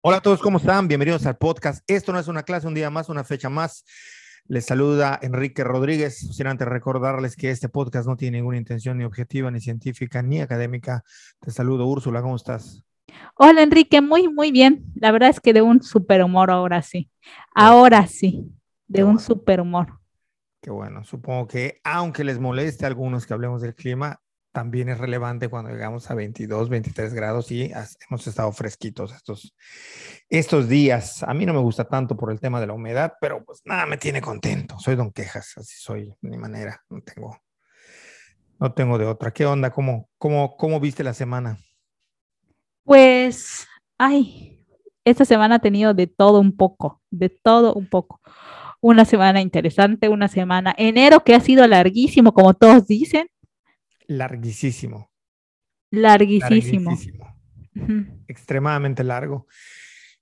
Hola a todos, ¿cómo están? Bienvenidos al podcast. Esto no es una clase, un día más, una fecha más. Les saluda Enrique Rodríguez. Sin antes recordarles que este podcast no tiene ninguna intención ni objetiva, ni científica, ni académica. Te saludo, Úrsula, ¿cómo estás? Hola Enrique, muy, muy bien. La verdad es que de un super humor ahora sí. Ahora sí, de un super humor. Qué bueno. Supongo que aunque les moleste a algunos que hablemos del clima, también es relevante cuando llegamos a 22, 23 grados y hemos estado fresquitos estos, estos días. A mí no me gusta tanto por el tema de la humedad, pero pues nada, me tiene contento. Soy don quejas, así soy, de mi manera. No tengo, no tengo de otra. ¿Qué onda? ¿Cómo, cómo, cómo viste la semana? Pues, ay, esta semana ha tenido de todo un poco, de todo un poco. Una semana interesante, una semana, enero que ha sido larguísimo, como todos dicen, larguísimo. Larguísimo. Extremadamente largo.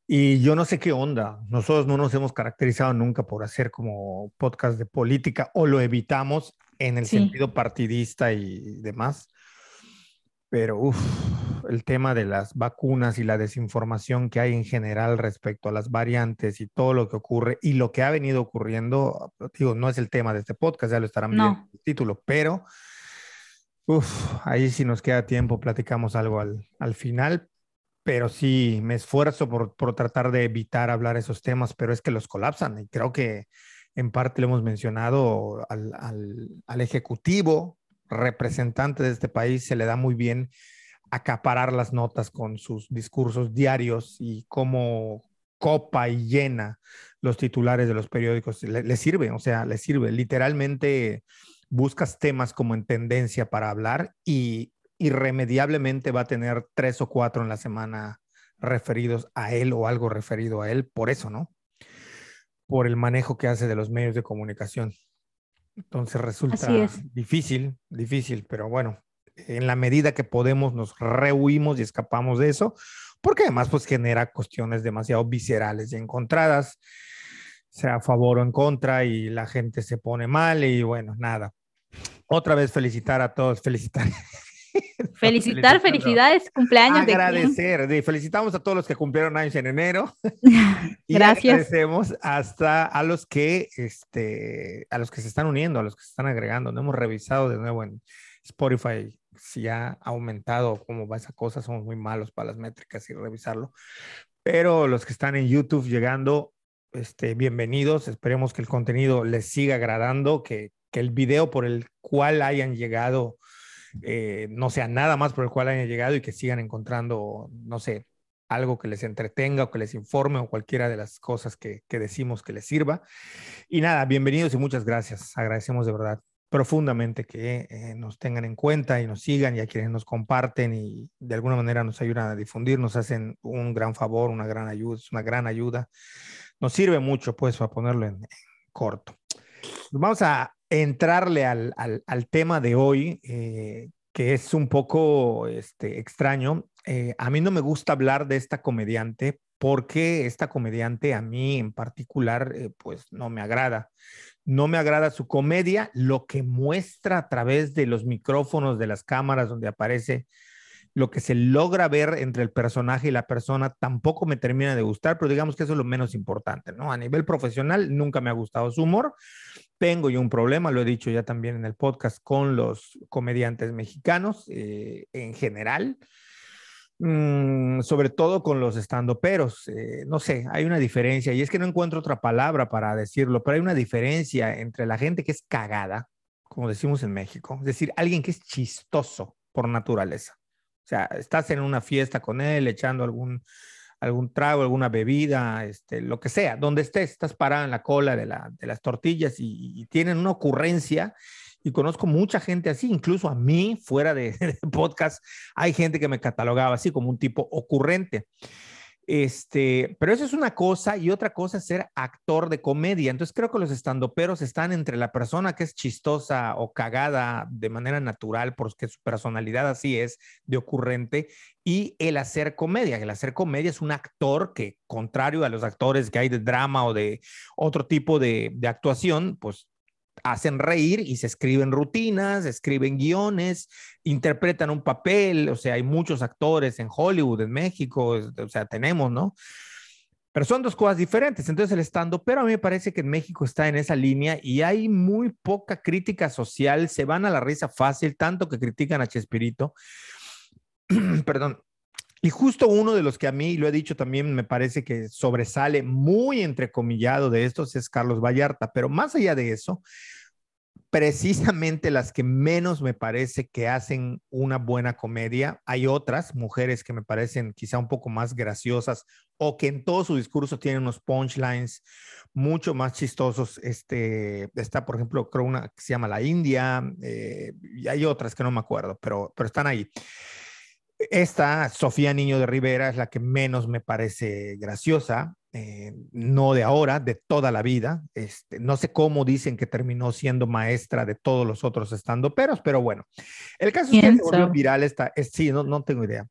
Y yo no sé qué onda. Nosotros no nos hemos caracterizado nunca por hacer como podcast de política o lo evitamos en el sentido partidista y demás. Pero uf, el tema de las vacunas y la desinformación que hay en general respecto a las variantes y todo lo que ocurre y lo que ha venido ocurriendo, digo, no es el tema de este podcast, ya lo estarán viendo en el título, pero Uf, ahí sí nos queda tiempo, platicamos algo al, al final, pero sí me esfuerzo por, por, tratar de evitar hablar esos temas, pero es que los colapsan y creo que en parte lo hemos mencionado al, al, al ejecutivo, representante de este país, se le da muy bien acaparar las notas con sus discursos diarios y cómo copa y llena los titulares de los periódicos. Le, le sirve, o sea, le sirve. Literalmente buscas temas como en tendencia para hablar y irremediablemente va a tener tres o cuatro en la semana referidos a él o algo referido a él, por eso, ¿no? Por el manejo que hace de los medios de comunicación. Entonces resulta difícil, difícil, pero bueno, en la medida que podemos nos rehuimos y escapamos de eso, porque además pues genera cuestiones demasiado viscerales y encontradas sea a favor o en contra y la gente se pone mal y bueno, nada. Otra vez felicitar a todos, felicitar. Felicitar, felicidades, cumpleaños. Agradecer, de felicitamos a todos los que cumplieron años en enero. y Gracias. Agradecemos hasta a los que, este, a los que se están uniendo, a los que se están agregando. No hemos revisado de nuevo en Spotify si ha aumentado, cómo va esa cosa. Somos muy malos para las métricas y revisarlo. Pero los que están en YouTube llegando, este, bienvenidos. Esperemos que el contenido les siga agradando, que, el video por el cual hayan llegado eh, no sea nada más por el cual hayan llegado y que sigan encontrando, no sé, algo que les entretenga o que les informe o cualquiera de las cosas que, decimos que les sirva. Y nada, bienvenidos y muchas gracias. Agradecemos de verdad profundamente que eh, nos tengan en cuenta y nos sigan y a quienes nos comparten y de alguna manera nos ayudan a difundir, nos hacen un gran favor, una gran ayuda, es una gran ayuda nos sirve mucho, pues, para ponerlo en, corto. Vamos a entrarle al, al, tema de hoy, eh, que es un poco este, extraño. Eh, a mí no me gusta hablar de esta comediante porque esta comediante a mí en particular, eh, pues no me agrada. No me agrada su comedia, lo que muestra a través de los micrófonos de las cámaras donde aparece lo que se logra ver entre el personaje y la persona tampoco me termina de gustar, pero digamos que eso es lo menos importante, ¿no? A nivel profesional nunca me ha gustado su humor. Tengo yo un problema, lo he dicho ya también en el podcast, con los comediantes mexicanos eh, en general. Mm, sobre todo con los estandoperos, eh, no sé, hay una diferencia y es que no encuentro otra palabra para decirlo, pero hay una diferencia entre la gente que es cagada, como decimos en México, es decir, alguien que es chistoso por naturaleza o sea, estás en una fiesta con él, echando algún, algún trago, alguna bebida, este, lo que sea, donde estés, estás parado en la cola de, la, de las tortillas y, tienen una ocurrencia. Y conozco mucha gente así, incluso a mí, fuera de, de podcast, hay gente que me catalogaba así como un tipo ocurrente. Este, pero eso es una cosa y otra cosa es ser actor de comedia. Entonces creo que los estandoperos están entre la persona que es chistosa o cagada de manera natural porque su personalidad así es de ocurrente y el hacer comedia. El hacer comedia es un actor que, contrario a los actores que hay de drama o de otro tipo de, de actuación, pues hacen reír y se escriben rutinas, escriben guiones, interpretan un papel, o sea, hay muchos actores en Hollywood, en México, o sea, tenemos, ¿no? Pero son dos cosas diferentes. Entonces el estando, pero a mí me parece que en México está en esa línea y hay muy poca crítica social, se van a la risa fácil, tanto que critican a Chespirito. Perdón. Y justo uno de los que a mí, lo he dicho también, me parece que sobresale muy entrecomillado de estos es Carlos Vallarta, pero más allá de eso, precisamente las que menos me parece que hacen una buena comedia. Hay otras mujeres que me parecen quizá un poco más graciosas o que en todo su discurso tienen unos punchlines mucho más chistosos. Este, está, por ejemplo, creo una que se llama La India eh, y hay otras que no me acuerdo, pero, pero están ahí. Esta, Sofía Niño de Rivera, es la que menos me parece graciosa. Eh, no de ahora, de toda la vida. Este, no sé cómo dicen que terminó siendo maestra de todos los otros estando peros, pero bueno, el caso es que se volvió viral esta, sí, no, no tengo idea.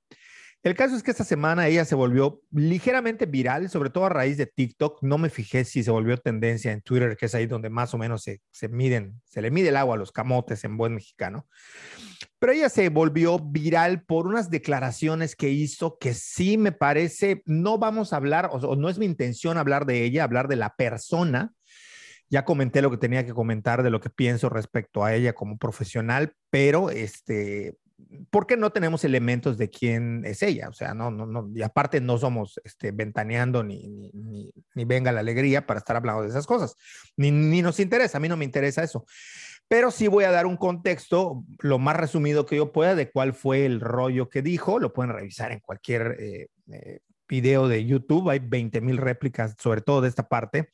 El caso es que esta semana ella se volvió ligeramente viral, sobre todo a raíz de TikTok. No me fijé si se volvió tendencia en Twitter, que es ahí donde más o menos se, se miden, se le mide el agua a los camotes en buen mexicano. Pero ella se volvió viral por unas declaraciones que hizo que sí me parece, no vamos a hablar, o, no es mi intención hablar de ella, hablar de la persona. Ya comenté lo que tenía que comentar de lo que pienso respecto a ella como profesional, pero este, ¿por qué no tenemos elementos de quién es ella? O sea, no, no, no, y aparte no somos este, ventaneando ni, ni, ni, venga la alegría para estar hablando de esas cosas, ni, ni nos interesa, a mí no me interesa eso pero sí voy a dar un contexto lo más resumido que yo pueda de cuál fue el rollo que dijo. Lo pueden revisar en cualquier eh, eh, video de YouTube. Hay 20 mil réplicas, sobre todo de esta parte,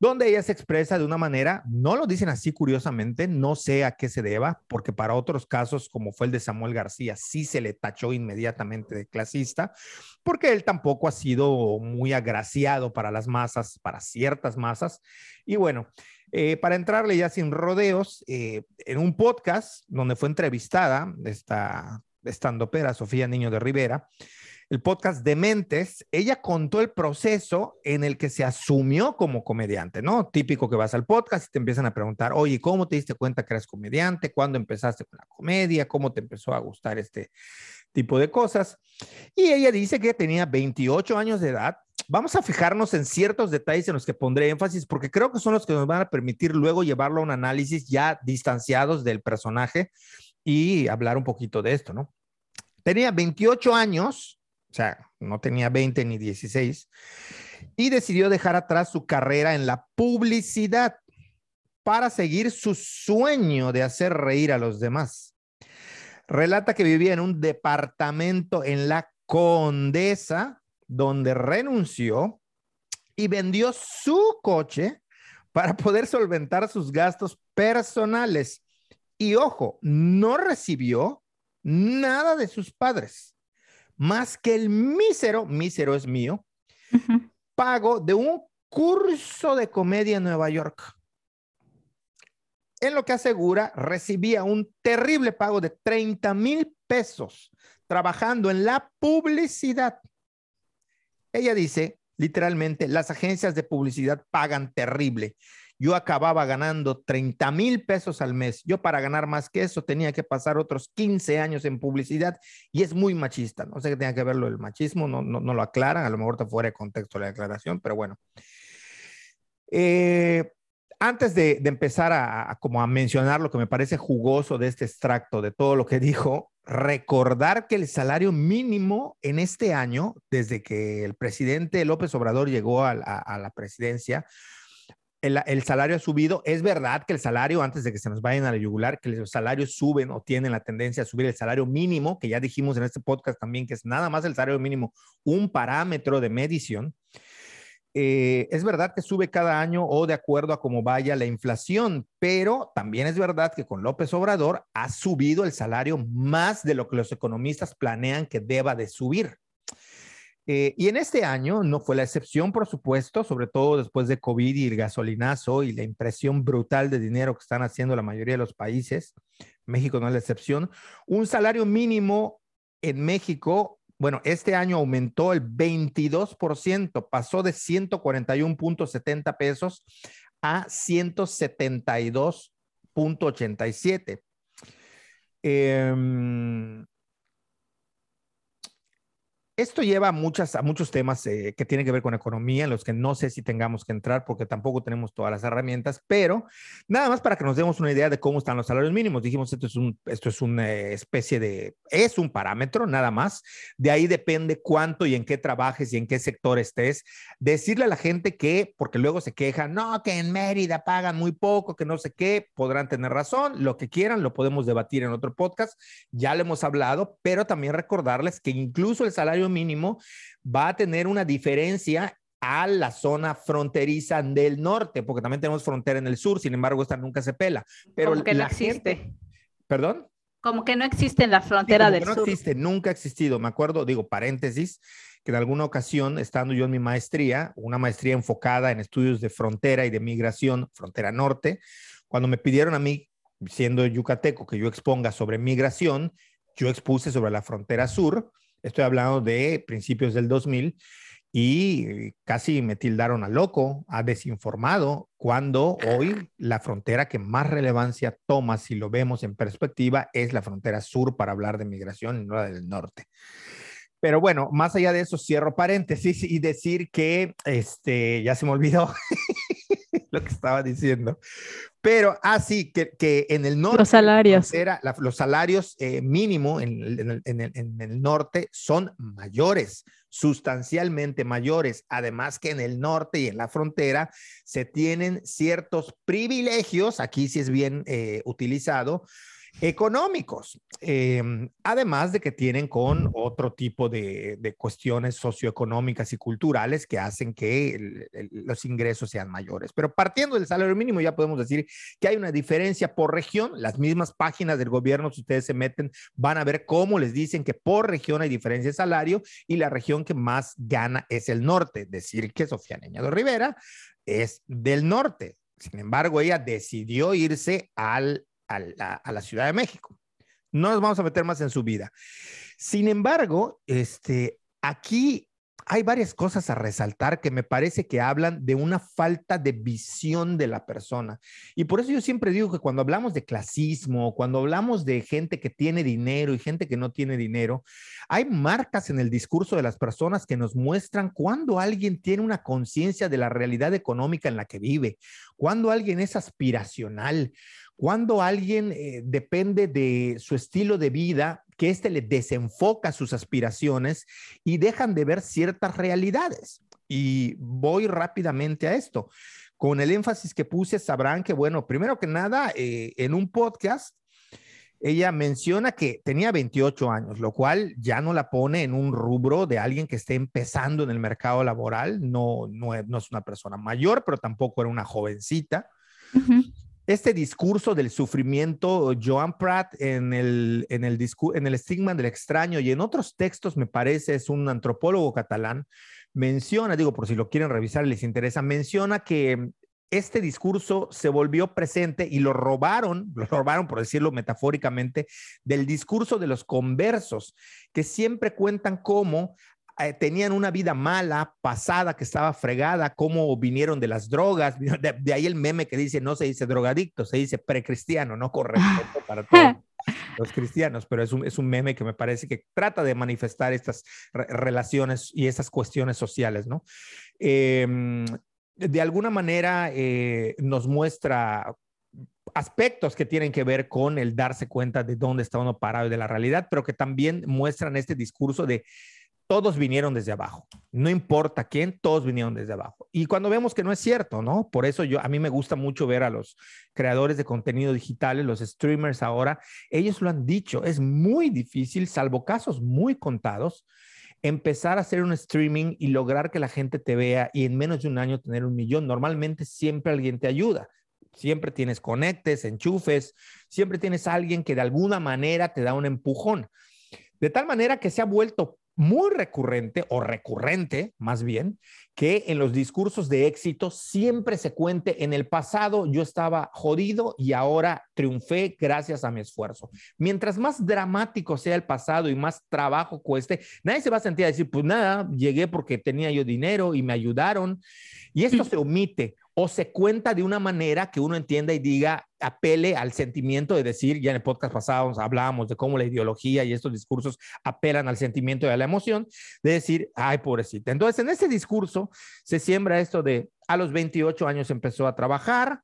donde ella se expresa de una manera, no lo dicen así curiosamente, no sé a qué se deba, porque para otros casos, como fue el de Samuel García, sí se le tachó inmediatamente de clasista, porque él tampoco ha sido muy agraciado para las masas, para ciertas masas. Y bueno, eh, para entrarle ya sin rodeos, eh, en un podcast donde fue entrevistada esta estando pera Sofía Niño de Rivera, el podcast de Mentes, ella contó el proceso en el que se asumió como comediante, ¿no? Típico que vas al podcast y te empiezan a preguntar, oye, ¿cómo te diste cuenta que eres comediante? ¿Cuándo empezaste con la comedia? ¿Cómo te empezó a gustar este tipo de cosas? Y ella dice que tenía 28 años de edad Vamos a fijarnos en ciertos detalles en los que pondré énfasis porque creo que son los que nos van a permitir luego llevarlo a un análisis ya distanciados del personaje y hablar un poquito de esto, ¿no? Tenía 28 años, o sea, no tenía 20 ni 16, y decidió dejar atrás su carrera en la publicidad para seguir su sueño de hacer reír a los demás. Relata que vivía en un departamento en la Condesa, donde renunció y vendió su coche para poder solventar sus gastos personales. Y ojo, no recibió nada de sus padres, más que el mísero, mísero es mío, pago de un curso de comedia en Nueva York. En lo que asegura, recibía un terrible pago de 30 mil pesos trabajando en la publicidad. Ella dice, literalmente, las agencias de publicidad pagan terrible. Yo acababa ganando 30 mil pesos al mes. Yo para ganar más que eso tenía que pasar otros 15 años en publicidad y es muy machista. No sé qué tenga que verlo el machismo, no, no, lo aclaran, a lo mejor está fuera de contexto la declaración, pero bueno. Eh, antes de, empezar a, como a mencionar lo que me parece jugoso de este extracto, de todo lo que dijo, recordar que el salario mínimo en este año, desde que el presidente López Obrador llegó a, la presidencia, el, salario ha subido. Es verdad que el salario, antes de que se nos vayan a la yugular, que los salarios suben o tienen la tendencia a subir el salario mínimo, que ya dijimos en este podcast también que es nada más el salario mínimo, un parámetro de medición. Eh, es verdad que sube cada año o de acuerdo a cómo vaya la inflación, pero también es verdad que con López Obrador ha subido el salario más de lo que los economistas planean que deba de subir. Eh, y en este año no fue la excepción, por supuesto, sobre todo después de COVID y el gasolinazo y la impresión brutal de dinero que están haciendo la mayoría de los países. México no es la excepción. Un salario mínimo en México bueno, este año aumentó el 22%, pasó de 141.70 pesos a 172.87. Eh, esto lleva a, muchas, a muchos temas eh, que tienen que ver con economía, en los que no sé si tengamos que entrar porque tampoco tenemos todas las herramientas, pero nada más para que nos demos una idea de cómo están los salarios mínimos. Dijimos, esto es, un, esto es una especie de, es un parámetro nada más. De ahí depende cuánto y en qué trabajes y en qué sector estés. Decirle a la gente que, porque luego se quejan, no, que en Mérida pagan muy poco, que no sé qué, podrán tener razón, lo que quieran, lo podemos debatir en otro podcast, ya lo hemos hablado, pero también recordarles que incluso el salario mínimo va a tener una diferencia a la zona fronteriza del norte, porque también tenemos frontera en el sur, sin embargo, esta nunca se pela. Pero Como que no existe. ¿Perdón? Como que no existe en la frontera del no sur. No existe, nunca ha existido. Me acuerdo, digo, paréntesis, que en alguna ocasión, estando yo en mi maestría, una maestría enfocada en estudios de frontera y de migración, frontera norte, cuando me pidieron a mí, siendo yucateco, que yo exponga sobre migración, yo expuse sobre la frontera sur Estoy hablando de principios del 2000 y casi me tildaron a loco, a desinformado, cuando hoy la frontera que más relevancia toma, si lo vemos en perspectiva, es la frontera sur para hablar de migración y no la del norte. Pero bueno, más allá de eso, cierro paréntesis y decir que, este, ya se me olvidó lo que estaba diciendo, pero así ah, que, en el norte. Los salarios. los salarios eh, mínimo en, el norte son mayores, sustancialmente mayores. Además que en el norte y en la frontera se tienen ciertos privilegios, aquí sí es bien eh, utilizado, económicos, em, además de que tienen con otro tipo de, cuestiones socioeconómicas y culturales que hacen que los ingresos sean mayores. Pero partiendo del salario mínimo, ya podemos decir que hay una diferencia por región. Las mismas páginas del gobierno, si ustedes se meten, van a ver cómo les dicen que por región hay diferencia de salario y la región que más gana es el norte. Decir que Sofía Neñado Rivera es del norte. Sin embargo, ella decidió irse al a la, Ciudad de México. No nos vamos a meter más en su vida. Sin embargo, este, aquí hay varias cosas a resaltar que me parece que hablan de una falta de visión de la persona. Y por eso yo siempre digo que cuando hablamos de clasismo, cuando hablamos de gente que tiene dinero y gente que no tiene dinero, hay marcas en el discurso de las personas que nos muestran cuando alguien tiene una conciencia de la realidad económica en la que vive, cuando alguien es aspiracional, cuando alguien eh, depende de su estilo de vida, que éste le desenfoca sus aspiraciones y dejan de ver ciertas realidades. Y voy rápidamente a esto. Con el énfasis que puse, sabrán que, bueno, primero que nada, eh, en un podcast, ella menciona que tenía 28 años, lo cual ya no la pone en un rubro de alguien que esté empezando en el mercado laboral. No, no, es una persona mayor, pero tampoco era una jovencita este discurso del sufrimiento, Joan Pratt en el, en, el en el estigma del extraño y en otros textos, me parece, es un antropólogo catalán, menciona, digo, por si lo quieren revisar les interesa, menciona que este discurso se volvió presente y lo robaron, lo robaron, por decirlo metafóricamente, del discurso de los conversos, que siempre cuentan cómo eh, tenían una vida mala, pasada, que estaba fregada, cómo vinieron de las drogas. De, ahí el meme que dice, no se dice drogadicto, se dice precristiano, no correcto para todos los cristianos, pero es un, es un meme que me parece que trata de manifestar estas relaciones y esas cuestiones sociales, ¿no? Em, de alguna manera eh, nos muestra aspectos que tienen que ver con el darse cuenta de dónde está uno parado de la realidad, pero que también muestran este discurso de todos vinieron desde abajo. No importa quién, todos vinieron desde abajo. Y cuando vemos que no es cierto, ¿no? Por eso yo a mí me gusta mucho ver a los creadores de contenido digitales, los streamers ahora, ellos lo han dicho, es muy difícil, salvo casos muy contados, empezar a hacer un streaming y lograr que la gente te vea y en menos de un año tener un millón. Normalmente siempre alguien te ayuda. Siempre tienes conectes, enchufes, siempre tienes alguien que de alguna manera te da un empujón. De tal manera que se ha vuelto muy recurrente o recurrente más bien, que en los discursos de éxito siempre se cuente en el pasado yo estaba jodido y ahora triunfé gracias a mi esfuerzo. Mientras más dramático sea el pasado y más trabajo cueste, nadie se va a sentir a decir, pues nada, llegué porque tenía yo dinero y me ayudaron. Y esto se omite o se cuenta de una manera que uno entienda y diga, apele al sentimiento de decir, ya en el podcast pasado hablábamos de cómo la ideología y estos discursos apelan al sentimiento y a la emoción, de decir, ay, pobrecita. Entonces, en ese discurso se siembra esto de, a los 28 años empezó a trabajar,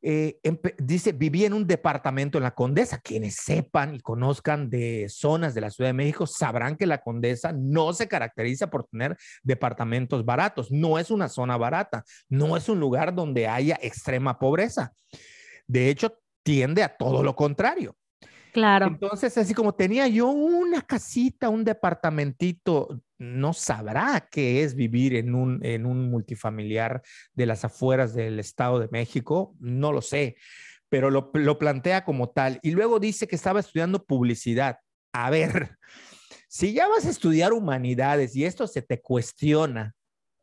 eh, dice, viví en un departamento en la Condesa. Quienes sepan y conozcan de zonas de la Ciudad de México sabrán que la Condesa no se caracteriza por tener departamentos baratos. No es una zona barata, no es un lugar donde haya extrema pobreza. De hecho, tiende a todo lo contrario. Claro. Entonces, así como tenía yo una casita, un departamentito, no sabrá qué es vivir en un, en un multifamiliar de las afueras del Estado de México, no lo sé, pero lo, lo plantea como tal. Y luego dice que estaba estudiando publicidad. A ver, si ya vas a estudiar humanidades y esto se te cuestiona,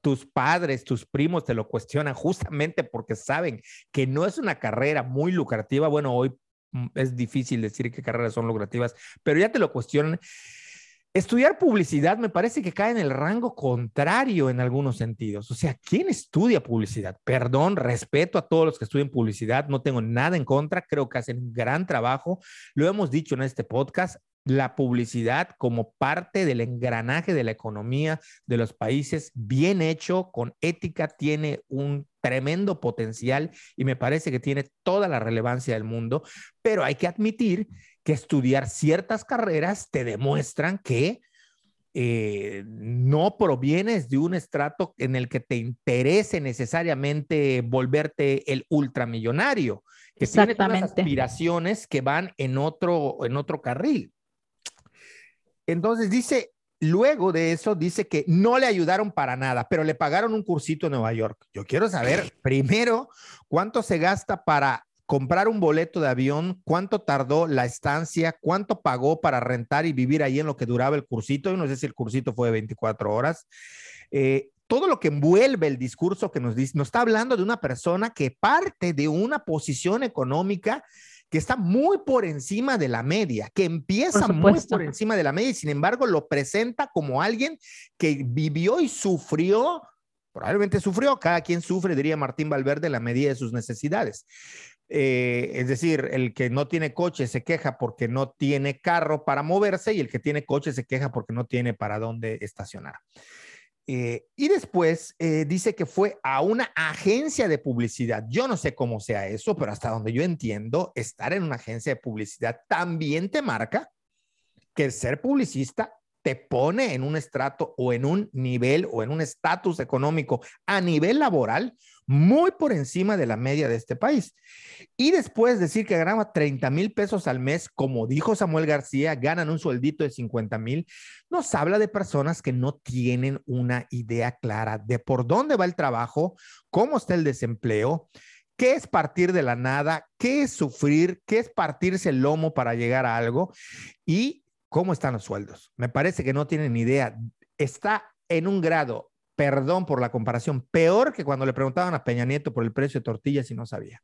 tus padres, tus primos te lo cuestionan justamente porque saben que no es una carrera muy lucrativa. Bueno, hoy Mm, es difícil decir qué carreras son lucrativas, pero ya te lo cuestionan. Estudiar publicidad me parece que cae en el rango contrario en algunos sentidos. O sea, ¿quién estudia publicidad? Perdón, respeto a todos los que estudian publicidad, no tengo nada en contra, creo que hacen un gran trabajo. Lo hemos dicho en este podcast, la publicidad como parte del engranaje de la economía de los países, bien hecho, con ética, tiene un tremendo potencial y me parece que tiene toda la relevancia del mundo, pero hay que admitir que estudiar ciertas carreras te demuestran que eh, no provienes de un estrato en el que te interese necesariamente volverte el ultramillonario, que tiene unas aspiraciones que van en otro, en otro carril. Entonces dice, luego de eso, dice que no le ayudaron para nada, pero le pagaron un cursito en Nueva York. Yo quiero saber primero cuánto se gasta para comprar un boleto de avión, cuánto tardó la estancia, cuánto pagó para rentar y vivir ahí en lo que duraba el cursito. Yo no sé si el cursito fue de 24 horas. Eh, todo lo que envuelve el discurso que nos dice, nos está hablando de una persona que parte de una posición económica que está muy por encima de la media, que empieza muy por encima de la media y sin embargo lo presenta como alguien que vivió y sufrió, probablemente sufrió, cada quien sufre, diría Martín Valverde, la medida de sus necesidades. Eh, es decir, el que no tiene coche se queja porque no tiene carro para moverse y el que tiene coche se queja porque no tiene para dónde estacionar. Eh, y después eh, dice que fue a una agencia de publicidad. Yo no sé cómo sea eso, pero hasta donde yo entiendo, estar en una agencia de publicidad también te marca que ser publicista te pone en un estrato o en un nivel o en un estatus económico a nivel laboral muy por encima de la media de este país. Y después decir que ganaba 30 mil pesos al mes, como dijo Samuel García, ganan un sueldito de 50 mil, nos habla de personas que no tienen una idea clara de por dónde va el trabajo, cómo está el desempleo, qué es partir de la nada, qué es sufrir, qué es partirse el lomo para llegar a algo. Y cómo están los sueldos. Me parece que no tienen idea. Está en un grado, perdón por la comparación, peor que cuando le preguntaban a Peña Nieto por el precio de tortillas y no sabía.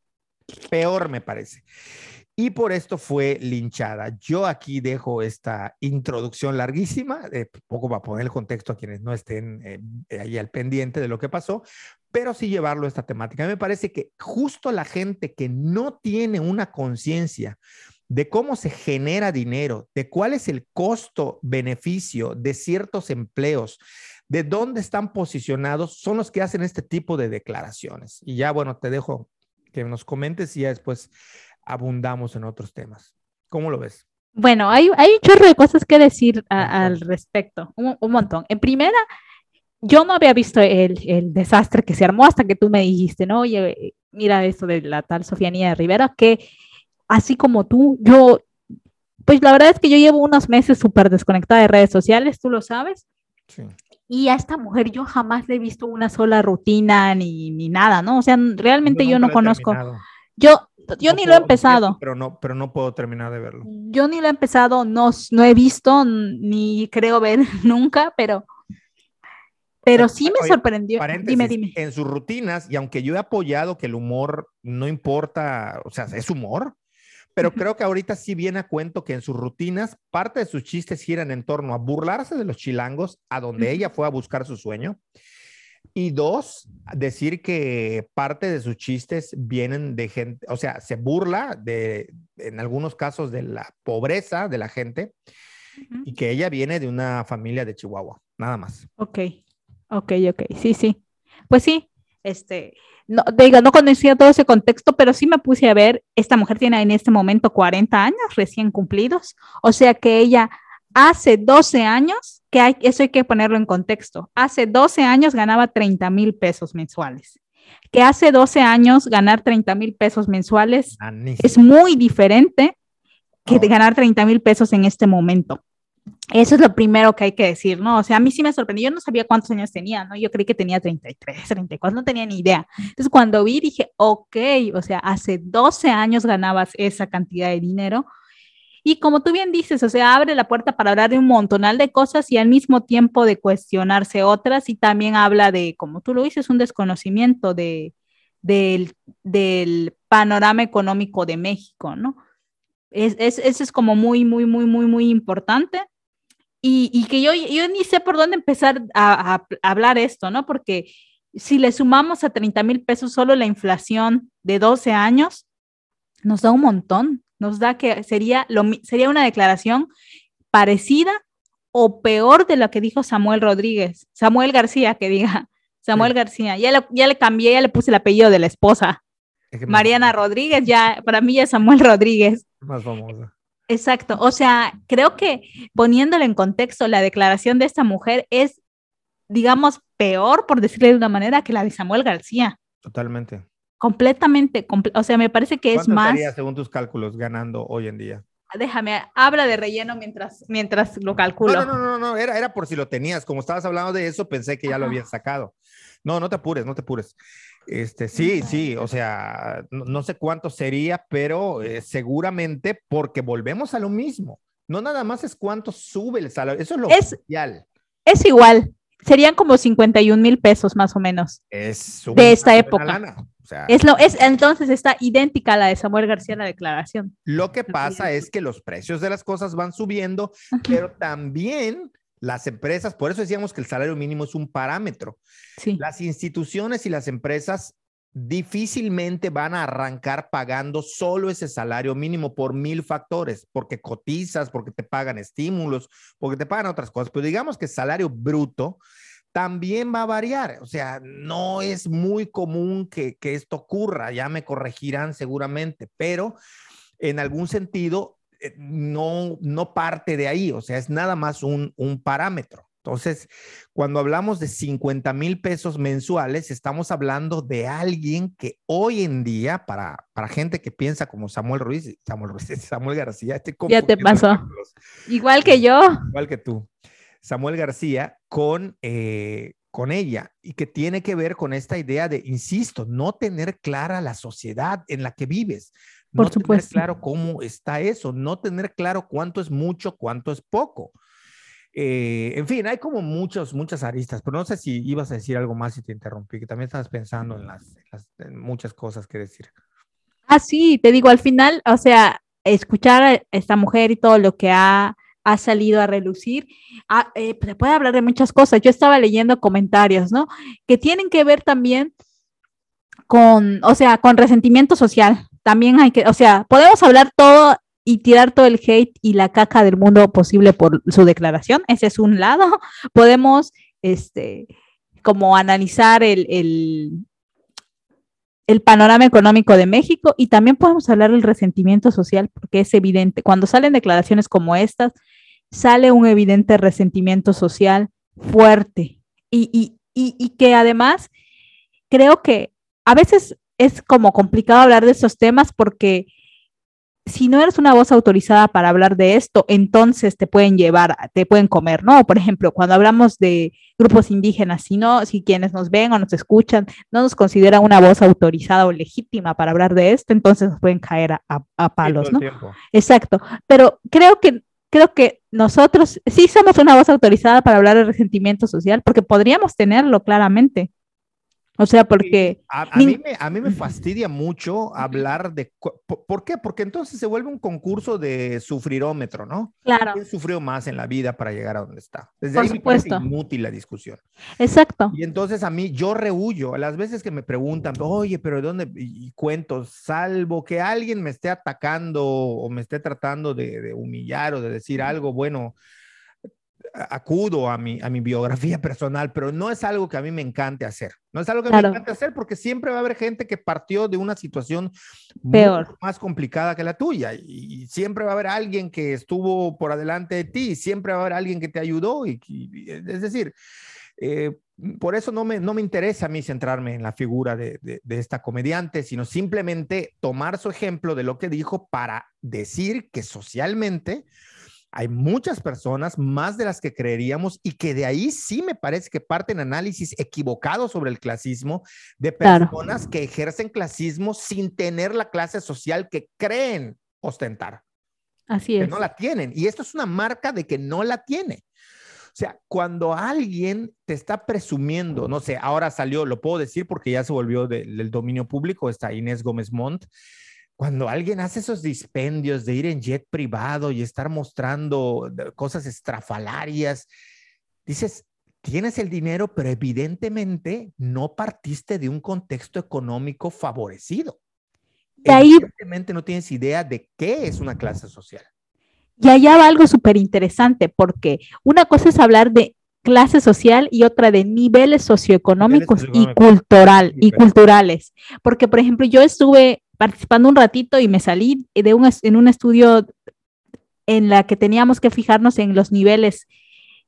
Peor me parece. Y por esto fue linchada. Yo aquí dejo esta introducción larguísima, de poco para poner el contexto a quienes no estén eh, ahí al pendiente de lo que pasó, pero sí llevarlo a esta temática. Me parece que justo la gente que no tiene una conciencia de cómo se genera dinero, de cuál es el costo-beneficio de ciertos empleos, de dónde están posicionados, son los que hacen este tipo de declaraciones. Y ya, bueno, te dejo que nos comentes y ya después abundamos en otros temas. ¿Cómo lo ves? Bueno, hay, hay un chorro de cosas que decir al respecto, un, montón. En primera, yo no había visto el, el, desastre que se armó hasta que tú me dijiste, ¿no? Oye, mira esto de la tal Sofía de Rivera, que así como tú, yo, pues la verdad es que yo llevo unos meses súper desconectada de redes sociales, tú lo sabes. Sí. Y a esta mujer yo jamás le he visto una sola rutina ni, ni nada, ¿no? O sea, realmente yo, no conozco. Yo, yo ni lo he empezado. Pero no, pero no puedo terminar de verlo. Yo ni lo he empezado, no, no he visto, ni creo ver nunca, pero, pero sí me sorprendió. Dime, dime. En sus rutinas, y aunque yo he apoyado que el humor no importa, o sea, es humor, pero creo que ahorita sí viene a cuento que en sus rutinas parte de sus chistes giran en torno a burlarse de los chilangos, a donde ella fue a buscar su sueño, Y dos, decir que parte de sus chistes vienen de gente, o sea, se burla de, en algunos casos, de la pobreza de la gente y que ella viene de una familia de Chihuahua, nada más. Ok, ok, ok, sí, sí. Pues sí, este, no, digo, no conocía todo ese contexto, pero sí me puse a ver, esta mujer tiene en este momento 40 años recién cumplidos, o sea que ella hace 12 años, que hay, eso hay que ponerlo en contexto, hace 12 años ganaba 30 mil pesos mensuales. Que hace 12 años ganar 30 mil pesos mensuales es muy diferente que de ganar 30 mil pesos en este momento. Eso es lo primero que hay que decir, ¿no? O sea, a mí sí me sorprendió, yo no sabía cuántos años tenía, ¿no? Yo creí que tenía 33, 34, no tenía ni idea. Entonces, cuando vi, dije, ok, o sea, hace 12 años ganabas esa cantidad de dinero. Y como tú bien dices, o sea, abre la puerta para hablar de un montonal de cosas y al mismo tiempo de cuestionarse otras y también habla de, como tú lo dices, un desconocimiento de, del, del panorama económico de México, ¿no? Es, es, eso es como muy, muy, muy, muy, muy importante. Y, y que yo, yo ni sé por dónde empezar a, a, hablar esto, ¿no? Porque si le sumamos a 30 mil pesos solo la inflación de 12 años, nos da un montón. Nos da que sería, lo, sería una declaración parecida o peor de lo que dijo Samuel Rodríguez, Samuel García, que diga, Samuel sí. García, ya le, ya le cambié, ya le puse el apellido de la esposa. Es que Mariana Rodríguez, ya, para mí ya Samuel Rodríguez. Más famosa. Exacto. O sea, creo que poniéndole en contexto, la declaración de esta mujer es, digamos, peor, por decirle de una manera, que la de Samuel García. Totalmente. Completamente. Comple o sea, me parece que es más. Estaría, según tus cálculos, ganando hoy en día? Déjame, habla de relleno mientras, mientras lo calculo. No, no, no, no, era, era por si lo tenías. Como estabas hablando de eso, pensé que ya Ajá. lo habías sacado. No, no te apures, no te apures. Este, sí, sí, o sea, no, no sé cuánto sería, pero eh, seguramente porque volvemos a lo mismo. No nada más es cuánto sube el salario, eso es lo es, oficial. Es igual, serían como 51 mil pesos más o menos. Es de esta época. Lana. O sea, es lo, es, entonces está idéntica a la de Samuel García la declaración. Lo que pasa es que los precios de las cosas van subiendo, pero también las empresas, por eso decíamos que el salario mínimo es un parámetro. Sí. Las instituciones y las empresas difícilmente van a arrancar pagando solo ese salario mínimo por mil factores, porque cotizas, porque te pagan estímulos, porque te pagan otras cosas, pero digamos que salario bruto también va a variar, o sea, no es muy común que, que esto ocurra, ya me corregirán seguramente, pero en algún sentido no, no parte de ahí, o sea, es nada más un, un parámetro. Entonces, cuando hablamos de 50 mil pesos mensuales, estamos hablando de alguien que hoy en día, para, para gente que piensa como Samuel Ruiz, Samuel, Ruiz, Samuel García, este ya te pasó. Igual que yo. Igual que tú. Samuel García con, eh, con ella y que tiene que ver con esta idea de, insisto, no tener clara la sociedad en la que vives. Por no supuesto. tener claro cómo está eso, no tener claro cuánto es mucho, cuánto es poco. Eh, en fin, hay como muchos, muchas aristas, pero no sé si ibas a decir algo más y te interrumpí, que también estabas pensando en, las, en las en muchas cosas que decir. Ah, sí, te digo, al final, o sea, escuchar a esta mujer y todo lo que ha, ha salido a relucir, ah, eh, se puede hablar de muchas cosas. Yo estaba leyendo comentarios, ¿no? Que tienen que ver también con, o sea, con resentimiento social. También hay que, o sea, podemos hablar todo y tirar todo el hate y la caca del mundo posible por su declaración. Ese es un lado. Podemos, este, como analizar el, el, el, panorama económico de México y también podemos hablar del resentimiento social, porque es evidente. Cuando salen declaraciones como estas, sale un evidente resentimiento social fuerte y, y, y, y que además creo que a veces es como complicado hablar de esos temas porque si no eres una voz autorizada para hablar de esto, entonces te pueden llevar, te pueden comer, ¿no? Por ejemplo, cuando hablamos de grupos indígenas, si no, si quienes nos ven o nos escuchan no nos consideran una voz autorizada o legítima para hablar de esto, entonces nos pueden caer a, a, a palos, ¿no? Exacto. Pero creo que creo que nosotros sí somos una voz autorizada para hablar de resentimiento social, porque podríamos tenerlo claramente. O sea, porque... A, mí, me, a mí me fastidia mucho hablar de... ¿Por qué? Porque entonces se vuelve un concurso de sufrirómetro, ¿no? Claro. ¿Quién sufrió más en la vida para llegar a donde está? Desde Por ahí supuesto. me inútil la discusión. Exacto. Y entonces a mí, yo rehuyo. Las veces que me preguntan, oye, pero ¿de dónde? Y, cuento, salvo que alguien me esté atacando o me esté tratando de, de humillar o de decir algo, bueno acudo a mi, a mi biografía personal, pero no es algo que a mí me encante hacer. No es algo que me encante hacer porque siempre va a haber gente que partió de una situación Peor. más complicada que la tuya y, siempre va a haber alguien que estuvo por adelante de ti, siempre va a haber alguien que te ayudó y, es decir, eh, por eso no me, no me interesa a mí centrarme en la figura de, de, esta comediante, sino simplemente tomar su ejemplo de lo que dijo para decir que socialmente hay muchas personas, más de las que creeríamos, y que de ahí sí me parece que parten análisis equivocados sobre el clasismo de personas que ejercen clasismo sin tener la clase social que creen ostentar. Así es. Que no la tienen. Y esto es una marca de que no la tiene. O sea, cuando alguien te está presumiendo, no sé, ahora salió, lo puedo decir porque ya se volvió del dominio público, está Inés Gómez Montt, cuando alguien hace esos dispendios de ir en jet privado y estar mostrando cosas estrafalarias, dices, tienes el dinero, pero evidentemente no partiste de un contexto económico favorecido. evidentemente no tienes idea de qué es una clase social. Y allá va algo súper interesante, porque una cosa es hablar de clase social y otra de niveles socioeconómicos y cultural y culturales. Porque, por ejemplo, yo estuve participando un ratito y me salí de un, en un estudio en la que teníamos que fijarnos en los niveles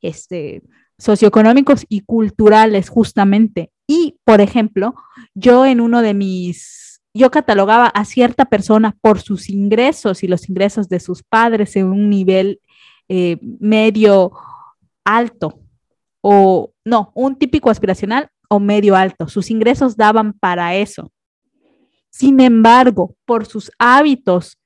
este, socioeconómicos y culturales justamente. Y, por ejemplo, yo en uno de mis, yo catalogaba a cierta persona por sus ingresos y los ingresos de sus padres en un nivel eh, medio alto o no, un típico aspiracional o medio alto. Sus ingresos daban para eso. Sin embargo, por sus hábitos,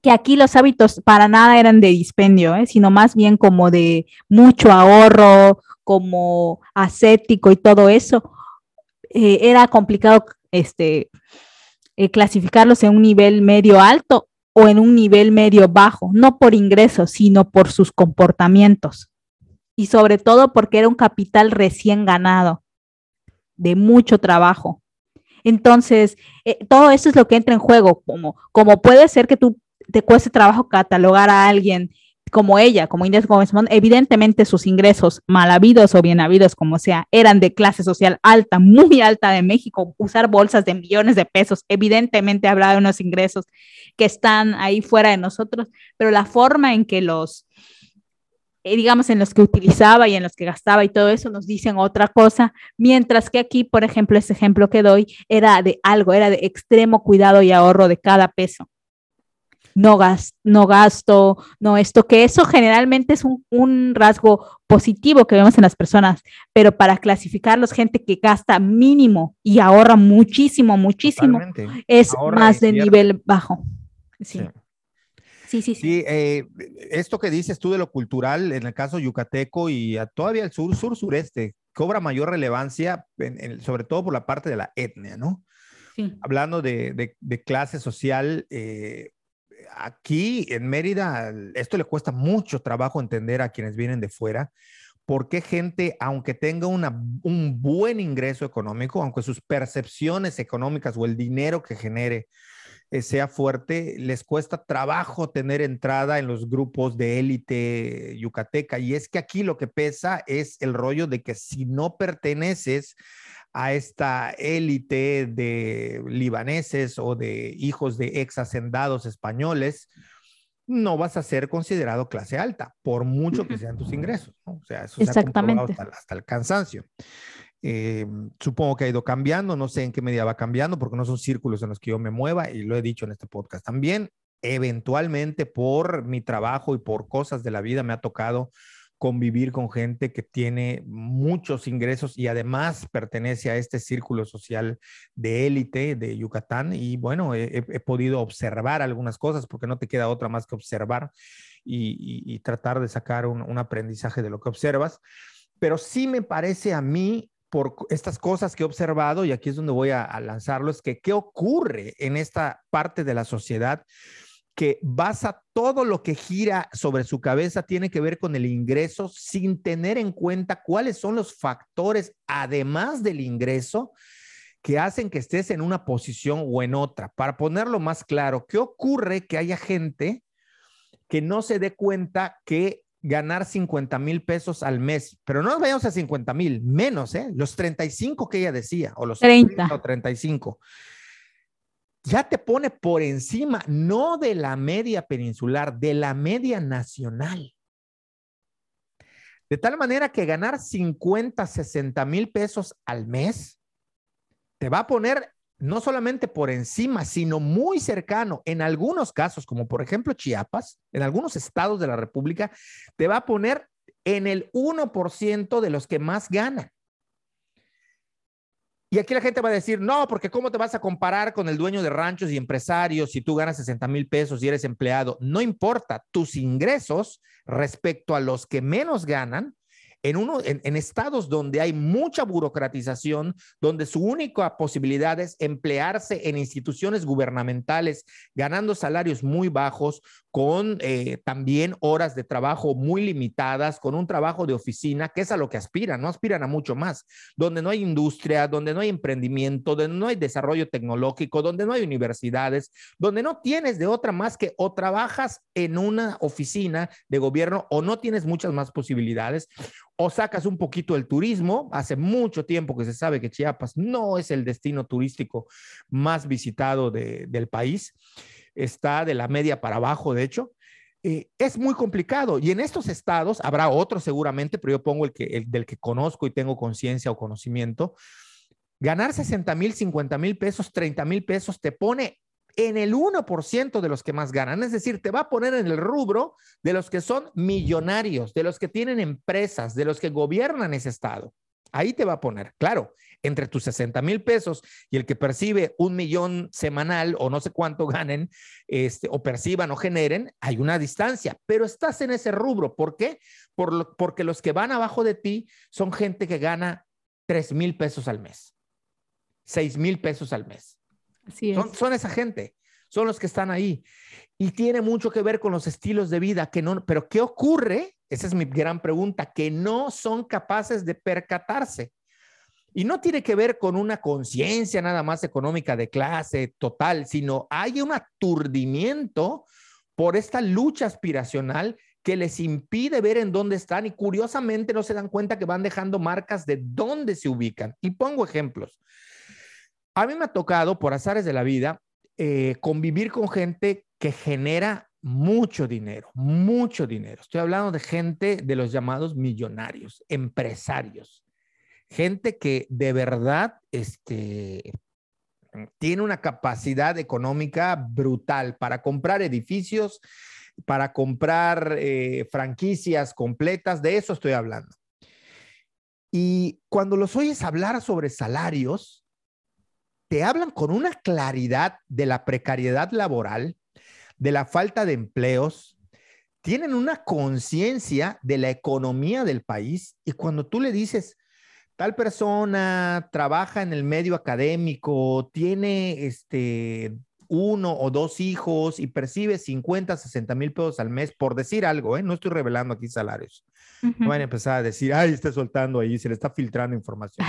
que aquí los hábitos para nada eran de dispendio, ¿eh? sino más bien como de mucho ahorro, como ascético y todo eso, eh, era complicado este, eh, clasificarlos en un nivel medio alto o en un nivel medio bajo, no por ingresos, sino por sus comportamientos. Y sobre todo porque era un capital recién ganado, de mucho trabajo. Entonces, eh, todo eso es lo que entra en juego, como, como puede ser que tú te cueste trabajo catalogar a alguien como ella, como Inés Gómez evidentemente sus ingresos, mal habidos o bien habidos, como sea, eran de clase social alta, muy alta de México. Usar bolsas de millones de pesos, evidentemente habrá de unos ingresos que están ahí fuera de nosotros, pero la forma en que los, digamos, en los que utilizaba y en los que gastaba y todo eso, nos dicen otra cosa, mientras que aquí, por ejemplo, ese ejemplo que doy era de algo, era de extremo cuidado y ahorro de cada peso. No, no gasto, no esto, que eso generalmente es un, rasgo positivo que vemos en las personas, pero para clasificarlos, gente que gasta mínimo y ahorra muchísimo, muchísimo, es más de nivel bajo. sí. Sí, sí, sí. Eh, esto que dices tú de lo cultural, en el caso yucateco y todavía el sur, sur, sureste, cobra mayor relevancia, sobre todo por la parte de la etnia, ¿no? Sí. Hablando de, clase social, eh, aquí en Mérida, esto le cuesta mucho trabajo entender a quienes vienen de fuera, por qué gente, aunque tenga un buen ingreso económico, aunque sus percepciones económicas o el dinero que genere sea fuerte, les cuesta trabajo tener entrada en los grupos de élite yucateca. Y es que aquí lo que pesa es el rollo de que si no perteneces a esta élite de libaneses o de hijos de ex hacendados españoles, no vas a ser considerado clase alta, por mucho que sean tus ingresos. O sea, eso se ha hasta, hasta, el cansancio. Eh, supongo que ha ido cambiando, no sé en qué medida va cambiando, porque no son círculos en los que yo me mueva y lo he dicho en este podcast también. Eventualmente, por mi trabajo y por cosas de la vida, me ha tocado convivir con gente que tiene muchos ingresos y además pertenece a este círculo social de élite de Yucatán. Y bueno, he, podido observar algunas cosas porque no te queda otra más que observar y, tratar de sacar un aprendizaje de lo que observas. Pero sí me parece a mí por estas cosas que he observado, y aquí es donde voy a, lanzarlo, es que qué ocurre en esta parte de la sociedad que basa todo lo que gira sobre su cabeza tiene que ver con el ingreso sin tener en cuenta cuáles son los factores, además del ingreso, que hacen que estés en una posición o en otra. Para ponerlo más claro, ¿qué ocurre que haya gente que no se dé cuenta que ganar 50 mil pesos al mes, pero no nos vayamos a 50 mil, menos, ¿eh? Los 35 que ella decía, o los 30, 30 o 35 ya te pone por encima, no de la media peninsular, de la media nacional. De tal manera que ganar 50, 60 mil pesos al mes te va a poner no solamente por encima, sino muy cercano. En algunos casos, como por ejemplo Chiapas, en algunos estados de la República, te va a poner en el 1% de los que más ganan. Y aquí la gente va a decir, no, porque ¿cómo te vas a comparar con el dueño de ranchos y empresarios si tú ganas 60 mil pesos y eres empleado? No importa, tus ingresos respecto a los que menos ganan en, uno, estados donde hay mucha burocratización, donde su única posibilidad es emplearse en instituciones gubernamentales, ganando salarios muy bajos, con eh, también horas de trabajo muy limitadas, con un trabajo de oficina, que es a lo que aspiran, no aspiran a mucho más, donde no hay industria, donde no hay emprendimiento, donde no hay desarrollo tecnológico, donde no hay universidades, donde no tienes de otra más que o trabajas en una oficina de gobierno o no tienes muchas más posibilidades, o sacas un poquito el turismo. Hace mucho tiempo que se sabe que Chiapas no es el destino turístico más visitado del país está de la media para abajo, de hecho. Eh, es muy complicado y en estos estados habrá otros seguramente, pero yo pongo el, que, el del que conozco y tengo conciencia o conocimiento. Ganar 60 mil, 50 mil pesos, 30 mil pesos te pone en el 1% de los que más ganan. Es decir, te va a poner en el rubro de los que son millonarios, de los que tienen empresas, de los que gobiernan ese estado. Ahí te va a poner, claro, entre tus 60 mil pesos y el que percibe un millón semanal o no sé cuánto ganen, este, o perciban o generen, hay una distancia, pero estás en ese rubro. ¿Por qué? Por porque los que van abajo de ti son gente que gana 3 mil pesos al mes, 6 mil pesos al mes. Así Son, son esa gente, son los que están ahí. Y tiene mucho que ver con los estilos de vida que no, pero ¿qué ocurre? Esa es mi gran pregunta, que no son capaces de percatarse. Y no tiene que ver con una conciencia nada más económica de clase total, sino hay un aturdimiento por esta lucha aspiracional que les impide ver en dónde están y curiosamente no se dan cuenta que van dejando marcas de dónde se ubican. Y pongo ejemplos. A mí me ha tocado, por azares de la vida, eh, convivir con gente que genera mucho dinero, mucho dinero. Estoy hablando de gente de los llamados millonarios, empresarios gente que de verdad este, tiene una capacidad económica brutal para comprar edificios, para comprar eh, franquicias completas, de eso estoy hablando. Y cuando los oyes hablar sobre salarios, te hablan con una claridad de la precariedad laboral, de la falta de empleos, tienen una conciencia de la economía del país y cuando tú le dices, tal persona trabaja en el medio académico, tiene este uno o dos hijos y percibe 50, 60 mil pesos al mes, por decir algo, ¿eh? no estoy revelando aquí salarios. No van a empezar a decir, ay, está soltando ahí, se le está filtrando información.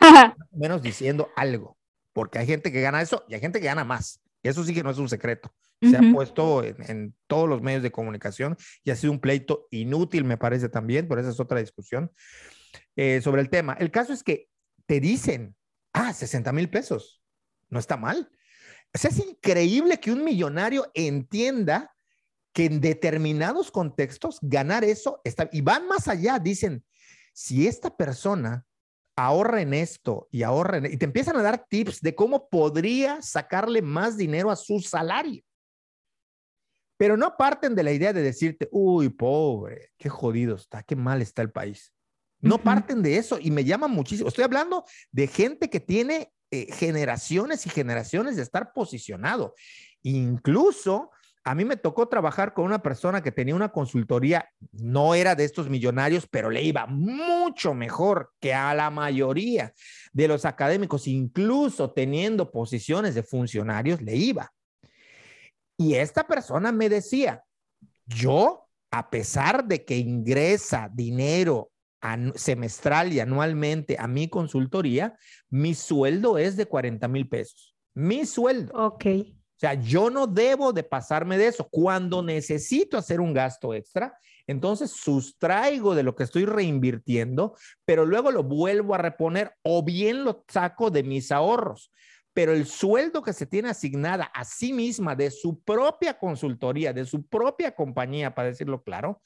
menos diciendo algo, porque hay gente que gana eso y hay gente que gana más. Eso sí que no es un secreto. Se ha puesto en, en, todos los medios de comunicación y ha sido un pleito inútil, me parece también, pero esa es otra discusión. Eh, sobre el tema. El caso es que te dicen, ah, 60 mil pesos, no está mal. O sea, es increíble que un millonario entienda que en determinados contextos ganar eso está, y van más allá, dicen, si esta persona ahorra en esto y ahorra en, y te empiezan a dar tips de cómo podría sacarle más dinero a su salario. Pero no parten de la idea de decirte, uy, pobre, qué jodido está, qué mal está el país. No parten de eso y me llama muchísimo. Estoy hablando de gente que tiene eh, generaciones y generaciones de estar posicionado. Incluso a mí me tocó trabajar con una persona que tenía una consultoría, no era de estos millonarios, pero le iba mucho mejor que a la mayoría de los académicos, incluso teniendo posiciones de funcionarios, le iba. Y esta persona me decía, yo, a pesar de que ingresa dinero semestral y anualmente a mi consultoría, mi sueldo es de 40 mil pesos. Mi sueldo. Ok. O sea, yo no debo de pasarme de eso. Cuando necesito hacer un gasto extra, entonces sustraigo de lo que estoy reinvirtiendo, pero luego lo vuelvo a reponer o bien lo saco de mis ahorros. Pero el sueldo que se tiene asignada a sí misma de su propia consultoría, de su propia compañía, para decirlo claro,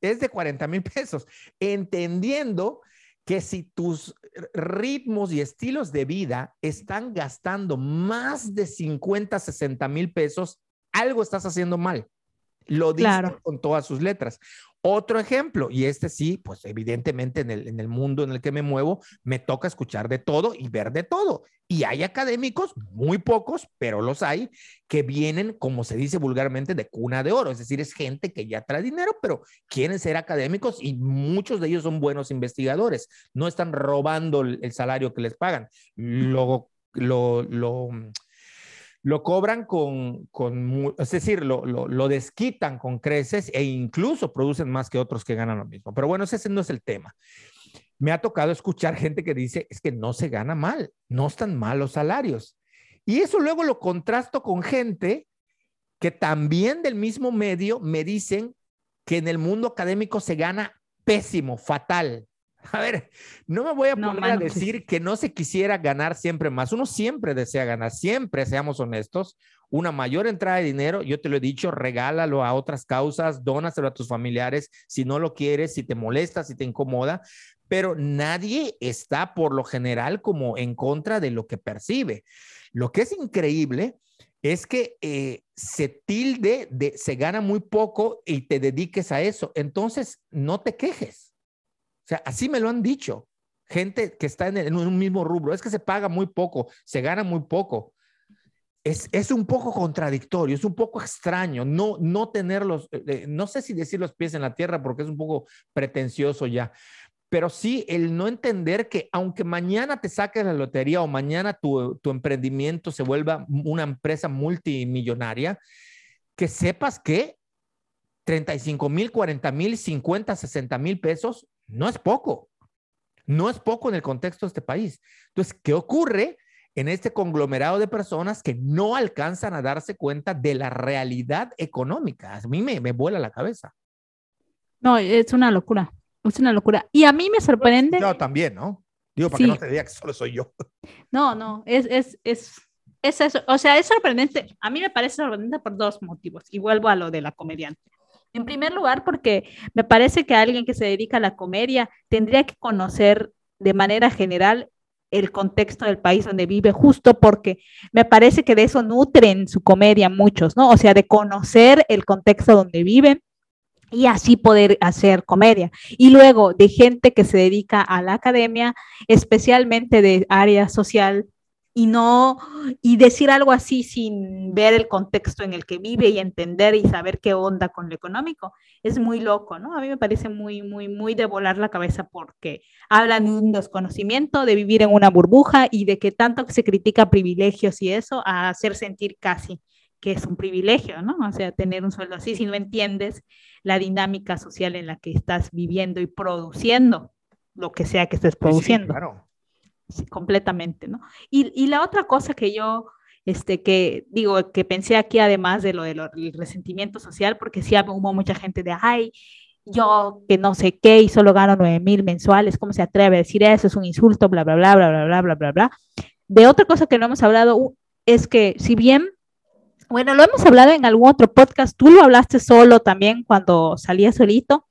es de 40 mil pesos, entendiendo que si tus ritmos y estilos de vida están gastando más de 50, 60 mil pesos, algo estás haciendo mal. Lo dice con todas sus letras. Otro ejemplo, y este sí, pues evidentemente en el, en el mundo en el que me muevo, me toca escuchar de todo y ver de todo. Y hay académicos, muy pocos, pero los hay, que vienen, como se dice vulgarmente, de cuna de oro. Es decir, es gente que ya trae dinero, pero quieren ser académicos y muchos de ellos son buenos investigadores. No están robando el, el salario que les pagan. Lo, lo lo cobran con, con es decir, lo, lo, desquitan con creces e incluso producen más que otros que ganan lo mismo. Pero bueno, ese no es el tema. Me ha tocado escuchar gente que dice, es que no se gana mal, no están mal los salarios. Y eso luego lo contrasto con gente que también del mismo medio me dicen que en el mundo académico se gana pésimo, fatal. A ver, no me voy a poner a decir que no se quisiera ganar siempre más. Uno siempre desea ganar, siempre, seamos honestos. Una mayor entrada de dinero, yo te lo he dicho, regálalo a otras causas, dónaselo a tus familiares si no lo quieres, si te molesta, si te incomoda, pero nadie está por lo general como en contra de lo que percibe. Lo que es increíble es que eh, se tilde de se gana muy poco y te dediques a eso. Entonces, no te quejes sea, así me lo han dicho. Gente que está en, un mismo rubro. Es que se paga muy poco, se gana muy poco. Es, es, un poco contradictorio, es un poco extraño no, no tener los, eh, eh, no sé si decir los pies en la tierra porque es un poco pretencioso ya, pero sí el no entender que aunque mañana te saques la lotería o mañana tu, tu emprendimiento se vuelva una empresa multimillonaria, que sepas que 35 mil, 40 mil, 50, 60 mil pesos no es poco. No es poco en el contexto de este país. Entonces, ¿qué ocurre en este conglomerado de personas que no alcanzan a darse cuenta de la realidad económica? A mí me, me vuela la cabeza. No, es una locura. Es una locura. Y a mí me sorprende. Yo también, ¿no? Digo, para que no te diga que solo soy yo. No, no, es, es, es, es eso. O sea, es sorprendente. A mí me parece sorprendente por dos motivos. Y vuelvo a lo de la comediante. En primer lugar, porque me parece que alguien que se dedica a la comedia tendría que conocer de manera general el contexto del país donde vive, justo porque me parece que de eso nutren su comedia muchos, ¿no? O sea, de conocer el contexto donde viven y así poder hacer comedia. Y luego de gente que se dedica a la academia, especialmente de área social, y no, y decir algo así sin ver el contexto en el que vive y entender y saber qué onda con lo económico, es muy loco, ¿no? A mí me parece muy, muy, muy de volar la cabeza porque hablan de un desconocimiento, de vivir en una burbuja y de que tanto que se critica privilegios y eso, a hacer sentir casi que es un privilegio, ¿no? O sea, tener un sueldo así si no entiendes la dinámica social en la que estás viviendo y produciendo lo que sea que estés produciendo. claro completamente, ¿no? Y, y, la otra cosa que yo, este, que digo, que pensé aquí además de lo del resentimiento social, porque sí hubo mucha gente de, ay, yo que no sé qué y solo gano 9 mil mensuales, ¿cómo se atreve a decir eso? Es un insulto, bla, bla, bla, bla, bla, bla, bla, bla, bla. De otra cosa que no hemos hablado es que si bien, bueno, lo hemos hablado en algún otro podcast, tú lo hablaste solo también cuando salías solito,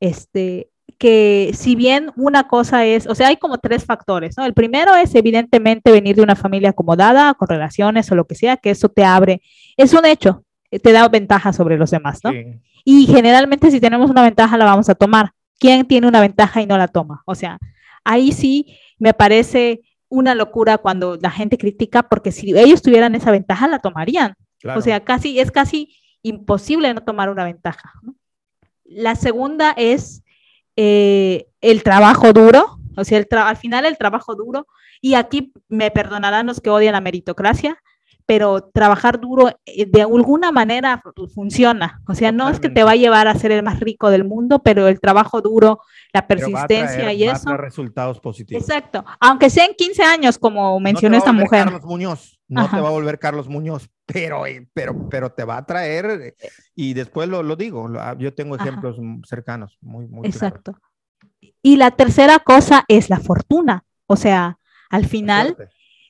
este, que si bien una cosa es, o sea, hay como tres factores, ¿no? El primero es evidentemente venir de una familia acomodada, con relaciones o lo que sea, que eso te abre, es un hecho, eh, te da ventaja sobre los demás, ¿no? Y generalmente si tenemos una ventaja la vamos a tomar. ¿Quién tiene una ventaja y no la toma? O sea, ahí sí me parece una locura cuando la gente critica porque si ellos tuvieran esa ventaja la tomarían. O sea, casi es casi imposible no tomar una ventaja. La segunda es eh, el trabajo duro, o sea, al final el trabajo duro, y aquí me perdonarán los que odian la meritocracia, pero trabajar duro eh, de alguna manera funciona. O sea, no es que te va a llevar a ser el más rico del mundo, pero el trabajo duro, la persistencia y eso. resultados positivos. Exacto. Aunque sean 15 años, como mencionó esta mujer. Carlos Muñoz, no te va a volver Carlos Muñoz, pero, eh, pero, pero te va a traer, eh, y después lo, lo digo, ah, yo tengo ejemplos cercanos, muy, muy. Exacto. Y la tercera cosa es la fortuna. O sea, al final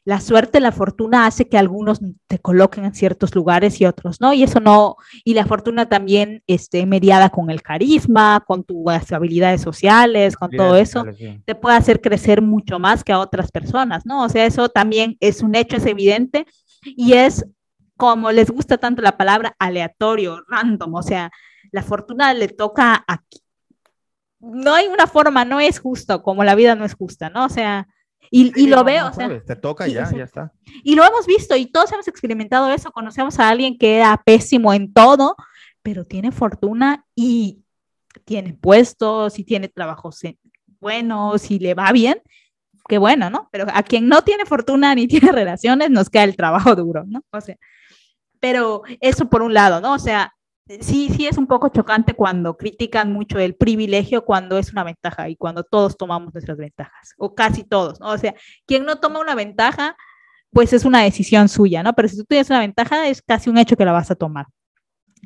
la suerte, la fortuna hace que algunos te coloquen en ciertos lugares y otros, ¿no? Y eso no, y la fortuna también esté mediada con el carisma, con tus habilidades sociales, con todo eso, te puede hacer crecer mucho más que a otras personas, ¿no? O sea, eso también es un hecho, es evidente y es como les gusta tanto la palabra aleatorio, random, o sea, la fortuna le toca aquí. No hay una forma, no es justo, como la vida no es justa, ¿no? O sea, y, lo veo. o sea, te toca ya, ya está. Y lo hemos visto y todos hemos experimentado eso. Conocemos a alguien que era pésimo en todo, pero tiene fortuna y tiene puestos y tiene trabajos buenos y le va bien. Qué bueno, ¿no? Pero a quien no tiene fortuna ni tiene relaciones, nos queda el trabajo duro, ¿no? O sea, pero eso por un lado, ¿no? O sea, sí, sí es un poco chocante cuando critican mucho el privilegio cuando es una ventaja y cuando todos tomamos nuestras ventajas, o casi todos, ¿no? O sea, quien no toma una ventaja, pues es una decisión suya, ¿no? Pero si tú tienes una ventaja, es casi un hecho que la vas a tomar.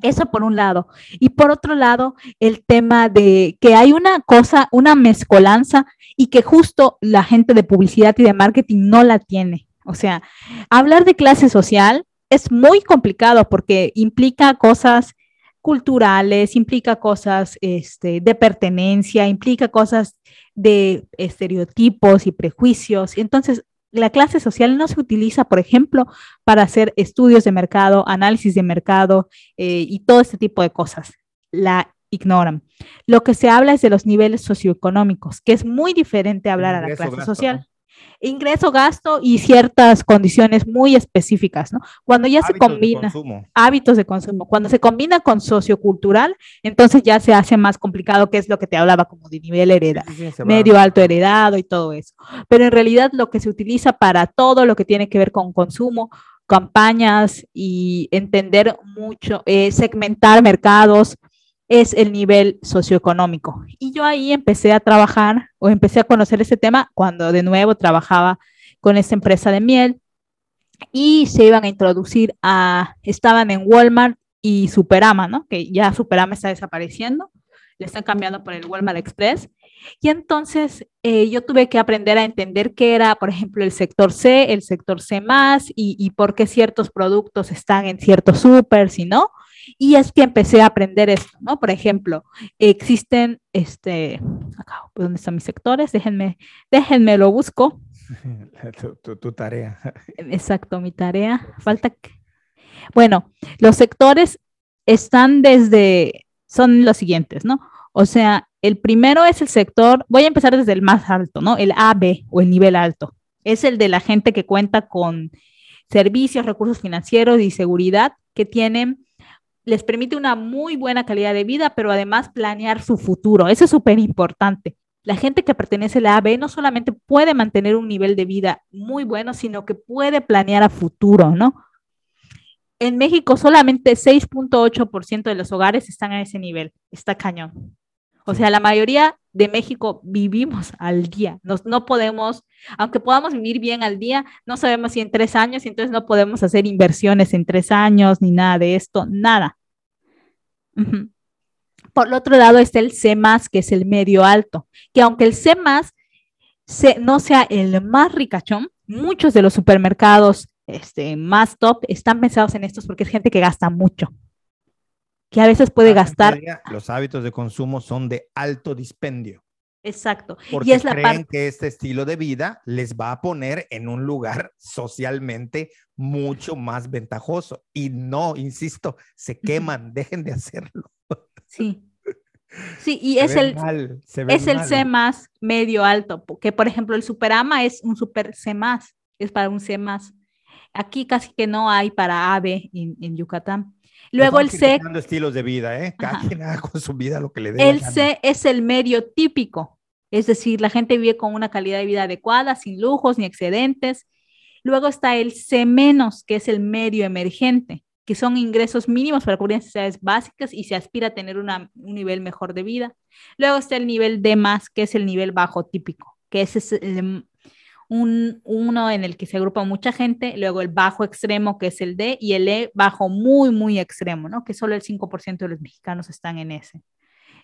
Eso por un lado. Y por otro lado, el tema de que hay una cosa, una mezcolanza y que justo la gente de publicidad y de marketing no la tiene. O sea, hablar de clase social es muy complicado porque implica cosas culturales, implica cosas este, de pertenencia, implica cosas de estereotipos y prejuicios. Entonces, la clase social no se utiliza, por ejemplo, para hacer estudios de mercado, análisis de mercado eh, y todo este tipo de cosas. La ignoran. Lo que se habla es de los niveles socioeconómicos, que es muy diferente a hablar a la clase social ingreso, gasto y ciertas condiciones muy específicas, ¿no? Cuando ya se combina hábitos de consumo, cuando se combina con sociocultural, entonces ya se hace más complicado, que es lo que te hablaba como de nivel heredado, medio alto heredado y todo eso. Pero en realidad lo que se utiliza para todo lo que tiene que ver con consumo, campañas y entender mucho, eh, segmentar mercados, es el nivel socioeconómico. Y yo ahí empecé a trabajar o empecé a conocer ese tema cuando de nuevo trabajaba con esta empresa de miel y se iban a introducir a, estaban en Walmart y Superama, ¿no? Que ya Superama está desapareciendo, le están cambiando por el Walmart Express. Y entonces eh, yo tuve que aprender a entender qué era, por ejemplo, el sector C, el sector C más y, y por qué ciertos productos están en ciertos super, y no. Y es que empecé a aprender esto, ¿no? Por ejemplo, existen, este, acá, ¿dónde están mis sectores? Déjenme, déjenme lo busco. Tu, tarea. Exacto, mi tarea. Falta que... Bueno, los sectores están desde, son los siguientes, ¿no? O sea, el primero es el sector, voy a empezar desde el más alto, ¿no? El AB o el nivel alto. Es el de la gente que cuenta con servicios, recursos financieros y seguridad que tienen les permite una muy buena calidad de vida, pero además planear su futuro. Eso es súper importante. La gente que pertenece a la AB no solamente puede mantener un nivel de vida muy bueno, sino que puede planear a futuro, ¿no? En México solamente 6.8% de los hogares están a ese nivel. Está cañón. O sea, la mayoría de México vivimos al día. Nos, no podemos, aunque podamos vivir bien al día, no sabemos si en tres años, entonces no podemos hacer inversiones en tres años ni nada de esto, nada. Por el otro lado está el C que es el medio alto, que aunque el C no sea el más ricachón, muchos de los supermercados este, más top están pensados en estos porque es gente que gasta mucho que a veces puede gastar. Los hábitos de consumo son de alto dispendio. Exacto. Porque y es la creen que este estilo de vida les va a poner en un lugar socialmente mucho más ventajoso. Y no, insisto, se queman, dejen de hacerlo. Sí. Sí, y es el, es el C más medio alto, que por ejemplo el Superama es un super C más, es para un C más. Aquí casi que no hay para AB en, en Yucatán. Luego el C. estilos de vida, ¿eh? Cada quien haga con su vida lo que le dé. El C es el medio típico. Es decir, la gente vive con una calidad de vida adecuada, sin lujos ni excedentes. Luego está el C menos, que es el medio emergente, que son ingresos mínimos para cubrir necesidades básicas y se aspira a tener un nivel mejor de vida. Luego está el nivel D más, que es el nivel bajo típico, que es el, un, uno en el que se agrupa mucha gente, luego el bajo extremo, que es el D, y el E bajo muy, muy extremo, ¿no? Que solo el 5% de los mexicanos están en ese,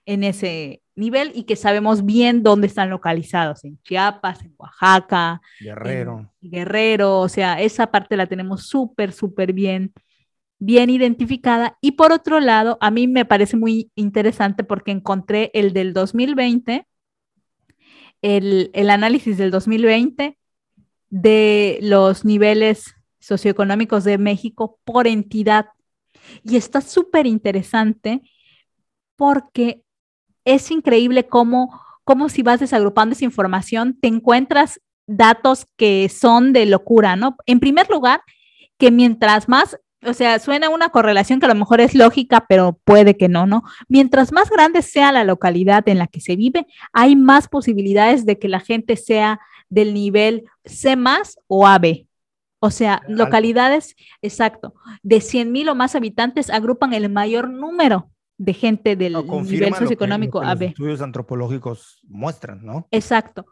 en ese nivel y que sabemos bien dónde están localizados, en Chiapas, en Oaxaca, Guerrero. Guerrero, o sea, esa parte la tenemos súper, súper bien bien identificada. Y por otro lado, a mí me parece muy interesante porque encontré el del 2020 el, análisis del 2020 de los niveles socioeconómicos de México por entidad. Y está súper interesante porque es increíble cómo, cómo si vas desagrupando esa información, te encuentras datos que son de locura, ¿no? En primer lugar, que mientras más o sea, suena una correlación que a lo mejor es lógica, pero puede que no, ¿no? Mientras más grande sea la localidad en la que se vive, hay más posibilidades de que la gente sea del nivel C más o AB. O sea, localidades, exacto, de 100 mil o más habitantes agrupan el mayor número de gente del nivel socioeconómico AB. Los estudios antropológicos muestran, ¿no? Exacto.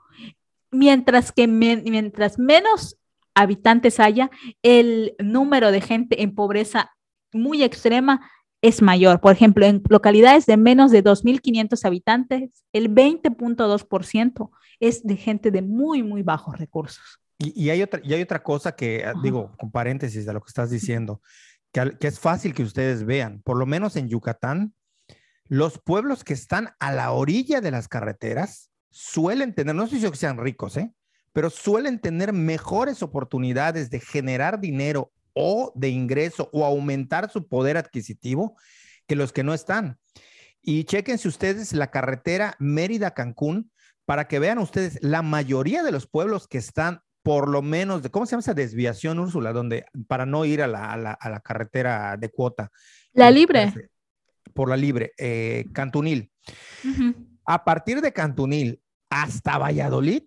Mientras que mientras menos habitantes haya, el número de gente en pobreza muy extrema es mayor. Por ejemplo, en localidades de menos de 2.500 habitantes, el 20.2% es de gente de muy, muy bajos recursos. Y, hay, otra, y hay otra cosa que, ah, digo, con paréntesis de lo que estás diciendo, que, que es fácil que ustedes vean, por lo menos en Yucatán, los pueblos que están a la orilla de las carreteras suelen tener, no sé si que sean ricos, ¿eh? Pero suelen tener mejores oportunidades de generar dinero o de ingreso o aumentar su poder adquisitivo que los que no están. Y chequense ustedes la carretera Mérida-Cancún para que vean ustedes la mayoría de los pueblos que están por lo menos de, ¿cómo se llama esa desviación, Úrsula? Donde, para no ir a la, carretera de cuota. La eh, libre. Por la libre, eh, Cantunil. A partir de Cantunil hasta Valladolid,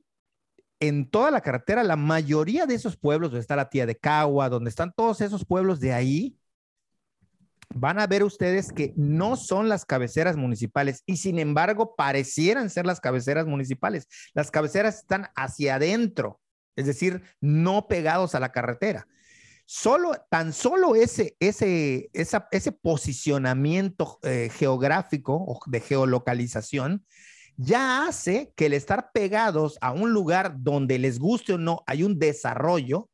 en toda la carretera, la mayoría de esos pueblos, donde está la tía de Cagua, donde están todos esos pueblos de ahí, van a ver ustedes que no son las cabeceras municipales y sin embargo parecieran ser las cabeceras municipales. Las cabeceras están hacia adentro, es decir, no pegados a la carretera. Solo, tan solo ese, ese, ese posicionamiento eh, geográfico o de geolocalización ya hace que el estar pegados a un lugar donde les guste o no, hay un desarrollo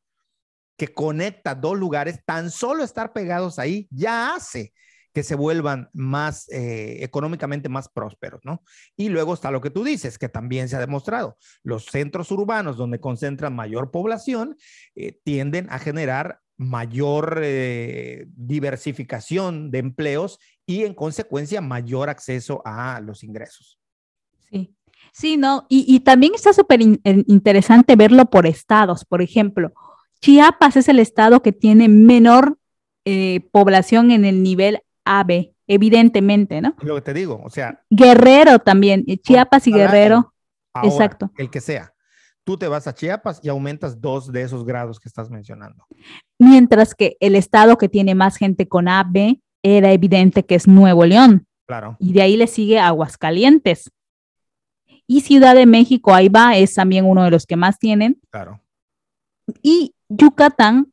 que conecta dos lugares, tan solo estar pegados ahí ya hace que se vuelvan más eh, económicamente más prósperos, ¿no? Y luego está lo que tú dices, que también se ha demostrado, los centros urbanos donde concentran mayor población eh, tienden a generar mayor eh, diversificación de empleos y en consecuencia mayor acceso a los ingresos. Sí, sí, no, y, también está súper interesante verlo por estados. Por ejemplo, Chiapas es el estado que tiene menor eh, población en el nivel AB, evidentemente, ¿no? Lo que te digo, o sea. Guerrero también, eh, Chiapas y Guerrero. exacto. El que sea. Tú te vas a Chiapas y aumentas dos de esos grados que estás mencionando. Mientras que el estado que tiene más gente con AB era evidente que es Nuevo León. Claro. Y de ahí le sigue Aguascalientes. Y Ciudad de México, ahí va, es también uno de los que más tienen. Claro. Y Yucatán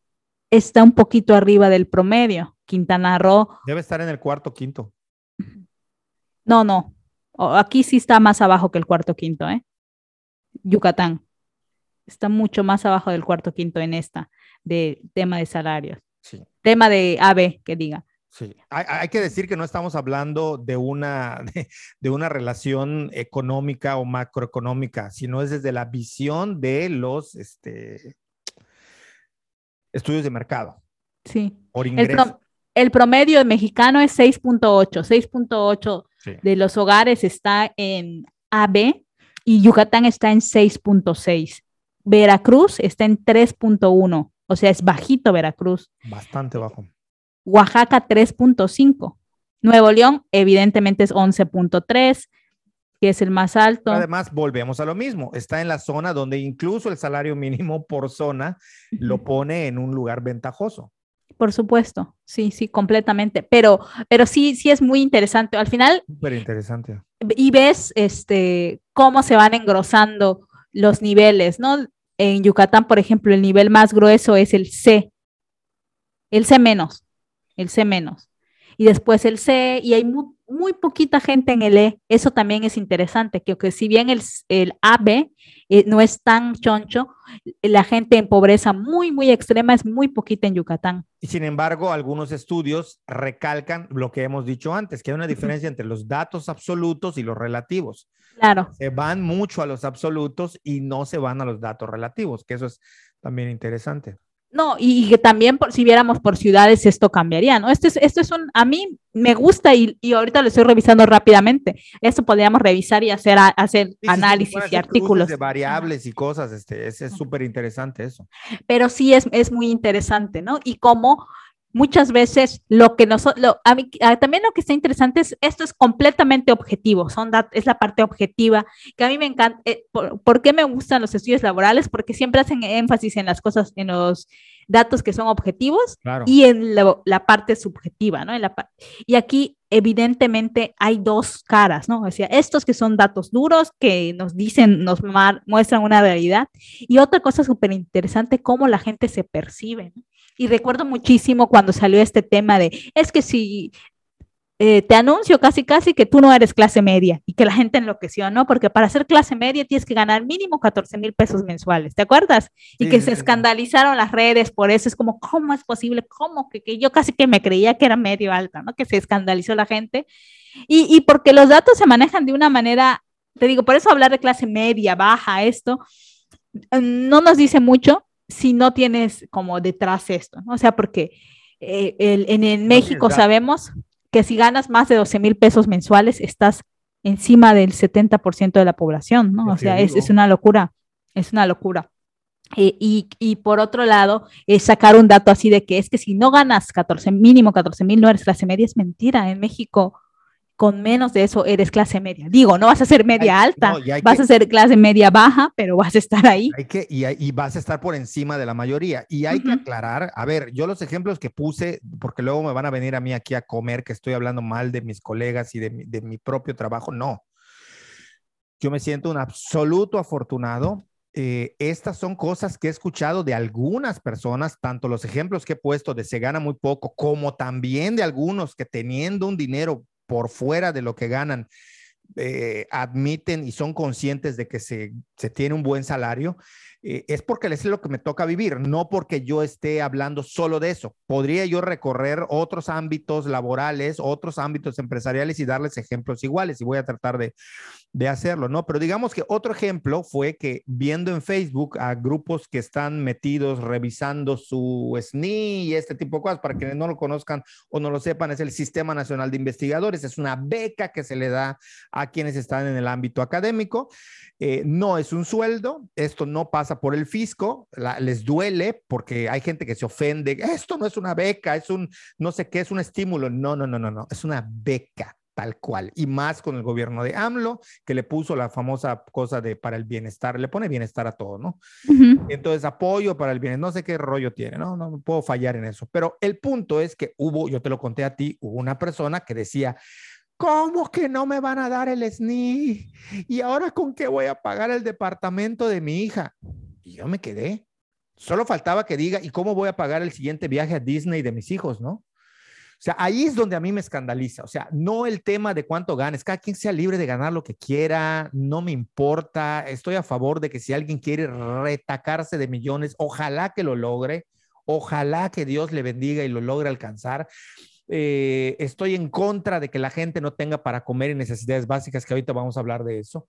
está un poquito arriba del promedio. Quintana Roo. Debe estar en el cuarto, quinto. No, no. Aquí sí está más abajo que el cuarto, quinto, ¿eh? Yucatán. Está mucho más abajo del cuarto, quinto en esta, de tema de salarios. Sí. Tema de AB, que diga. Sí, hay, que decir que no estamos hablando de una, de, una relación económica o macroeconómica, sino es desde la visión de los este, estudios de mercado. Sí. El, promedio mexicano es 6.8. 6.8 de los hogares está en AB y Yucatán está en 6.6. Veracruz está en 3.1. O sea, es bajito Veracruz. Bastante bajo. Oaxaca 3.5. Nuevo León, evidentemente, es 11.3, que es el más alto. Además, volvemos a lo mismo. Está en la zona donde incluso el salario mínimo por zona lo pone en un lugar ventajoso. Por supuesto, sí, sí, completamente. Pero, pero sí, sí es muy interesante. Al final. Súper interesante. Y ves este, cómo se van engrosando los niveles, ¿no? En Yucatán, por ejemplo, el nivel más grueso es el C. El C menos. El C menos. Y después el C, y hay muy, muy poquita gente en el E. Eso también es interesante, que, que si bien el, el AB eh, no es tan choncho, la gente en pobreza muy, muy extrema es muy poquita en Yucatán. Y sin embargo, algunos estudios recalcan lo que hemos dicho antes, que hay una diferencia entre los datos absolutos y los relativos. Claro. Se van mucho a los absolutos y no se van a los datos relativos, que eso es también interesante. No, y que también por, si viéramos por ciudades esto cambiaría, ¿no? Esto es, esto es un, a mí me gusta y, y ahorita lo estoy revisando rápidamente. Esto podríamos revisar y hacer, hacer análisis y artículos. De variables y cosas, este, es súper interesante eso. Pero sí es, es muy interesante, ¿no? Y cómo muchas veces lo que nosotros, a mí, también lo que está interesante es, esto es completamente objetivo, son es la parte objetiva, que a mí me encanta, eh, por, qué me gustan los estudios laborales? Porque siempre hacen énfasis en las cosas, en los datos que son objetivos y en la, parte subjetiva, ¿no? En la, y aquí evidentemente hay dos caras, ¿no? O sea, estos que son datos duros que nos dicen, nos muestran una realidad y otra cosa súper interesante, cómo la gente se percibe, ¿no? Y recuerdo muchísimo cuando salió este tema de, es que si eh, te anuncio casi casi que tú no eres clase media y que la gente enloqueció, ¿no? Porque para ser clase media tienes que ganar mínimo 14 mil pesos mensuales, ¿te acuerdas? Y que se escandalizaron las redes por eso, es como, ¿cómo es posible? ¿Cómo? Que, que yo casi que me creía que era medio alta, ¿no? Que se escandalizó la gente. Y, y porque los datos se manejan de una manera, te digo, por eso hablar de clase media, baja, esto, no nos dice mucho, si no tienes como detrás esto, ¿no? O sea, porque eh, en, México sabemos que si ganas más de 12 mil pesos mensuales, estás encima del 70% de la población, ¿no? O sea, es, es, una locura, es una locura. Eh, y, y, por otro lado, es sacar un dato así de que es que si no ganas 14, mínimo 14 mil, no eres clase media, es mentira. En México con menos de eso eres clase media. Digo, no vas a ser media alta, vas a ser clase media baja, pero vas a estar ahí. Hay que, y, vas a estar por encima de la mayoría. Y hay que aclarar, a ver, yo los ejemplos que puse, porque luego me van a venir a mí aquí a comer, que estoy hablando mal de mis colegas y de, de mi propio trabajo, no. Yo me siento un absoluto afortunado eh, estas son cosas que he escuchado de algunas personas, tanto los ejemplos que he puesto de se gana muy poco, como también de algunos que teniendo un dinero por fuera de lo que ganan, eh, admiten y son conscientes de que se, se tiene un buen salario, eh, es porque es lo que me toca vivir, no porque yo esté hablando solo de eso. Podría yo recorrer otros ámbitos laborales, otros ámbitos empresariales y darles ejemplos iguales y voy a tratar de, de hacerlo, ¿no? Pero digamos que otro ejemplo fue que viendo en Facebook a grupos que están metidos revisando su SNI y este tipo de cosas, para quienes no lo conozcan o no lo sepan, es el Sistema Nacional de Investigadores, es una beca que se le da a quienes están en el ámbito académico. Eh, no es un sueldo, esto no pasa por el fisco, les duele porque hay gente que se ofende, esto no es una beca, es un, no sé qué, es un estímulo. No, no, no, no, no, es una beca tal cual. Y más con el gobierno de AMLO, que le puso la famosa cosa de para el bienestar, le pone bienestar a todo, ¿no? Entonces, apoyo para el bienestar, no sé qué rollo tiene, ¿no? No puedo fallar en eso. Pero el punto es que hubo, yo te lo conté a ti, hubo una persona que decía, ¿Cómo que no me van a dar el SNI? ¿Y ahora con qué voy a pagar el departamento de mi hija? Y yo me quedé. Solo faltaba que diga, ¿y cómo voy a pagar el siguiente viaje a Disney de mis hijos, no? O sea, ahí es donde a mí me escandaliza. O sea, no el tema de cuánto ganes. Cada quien sea libre de ganar lo que quiera. No me importa. Estoy a favor de que si alguien quiere retacarse de millones, ojalá que lo logre. Ojalá que Dios le bendiga y lo logre alcanzar. Eh, estoy en contra de que la gente no tenga para comer y necesidades básicas, que ahorita vamos a hablar de eso.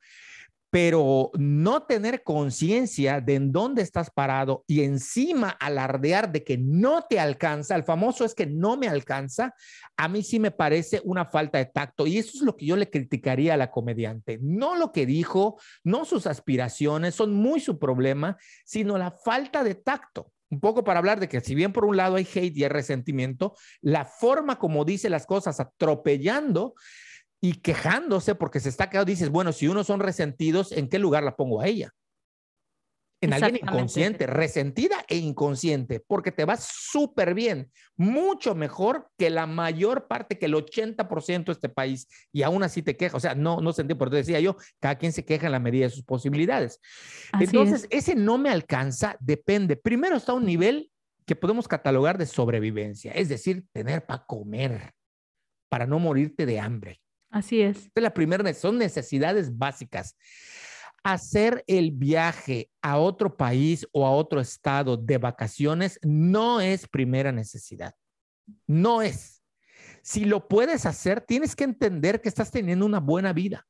Pero no tener conciencia de en dónde estás parado y encima alardear de que no te alcanza, el famoso es que no me alcanza, a mí sí me parece una falta de tacto. Y eso es lo que yo le criticaría a la comediante. No lo que dijo, no sus aspiraciones, son muy su problema, sino la falta de tacto. un poco para hablar de que si bien por un lado hay hate y hay resentimiento, la forma como dice las cosas, atropellando y quejándose porque se está quedando, dices, bueno, si unos son resentidos, ¿en qué lugar la pongo a ella? en alguien inconsciente, resentida e inconsciente, porque te va súper bien, mucho mejor que la mayor parte, que el 80% de este país, y aún así te queja, o sea, no, no sentí, por eso decía yo, cada quien se queja en la medida de sus posibilidades. Entonces, ese no me alcanza, depende. Primero está un nivel que podemos catalogar de sobrevivencia, es decir, tener para comer, para no morirte de hambre. Así es. la primera, son necesidades básicas hacer el viaje a otro país o a otro estado de vacaciones no es primera necesidad. No es. Si lo puedes hacer, tienes que entender que estás teniendo una buena vida.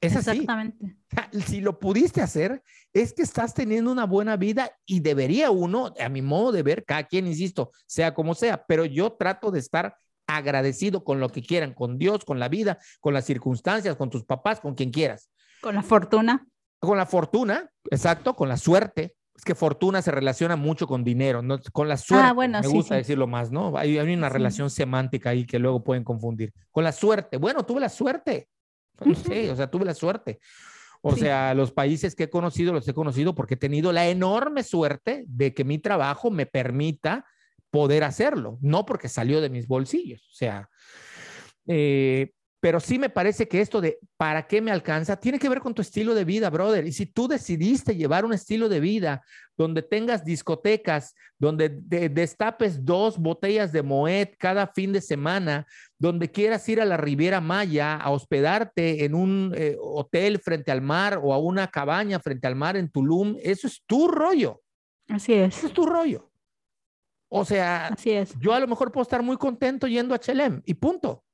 Es así. Exactamente. Si lo pudiste hacer, es que estás teniendo una buena vida y debería uno, a mi modo de ver, cada quien, insisto, sea como sea, pero yo trato de estar agradecido con lo que quieran, con Dios, con la vida, con las circunstancias, con tus papás, con quien quieras. Con la fortuna. Con la fortuna, exacto, con la suerte. Es que fortuna se relaciona mucho con dinero, ¿no? con la suerte. Ah, bueno, me gusta decirlo más, ¿no? Hay, hay una relación semántica ahí que luego pueden confundir. Con la suerte. Bueno, tuve la suerte. Sí, o sea, tuve la suerte. O sea, los países que he conocido los he conocido porque he tenido la enorme suerte de que mi trabajo me permita poder hacerlo, no porque salió de mis bolsillos. O sea, eh, pero sí me parece que esto de para qué me alcanza tiene que ver con tu estilo de vida, brother. Y si tú decidiste llevar un estilo de vida donde tengas discotecas, donde destapes dos botellas de Moet cada fin de semana, donde quieras ir a la Riviera Maya a hospedarte en un eh, hotel frente al mar o a una cabaña frente al mar en Tulum, eso es tu rollo. Así es. Eso es tu rollo. O sea, yo a lo mejor puedo estar muy contento yendo a Chelem y punto.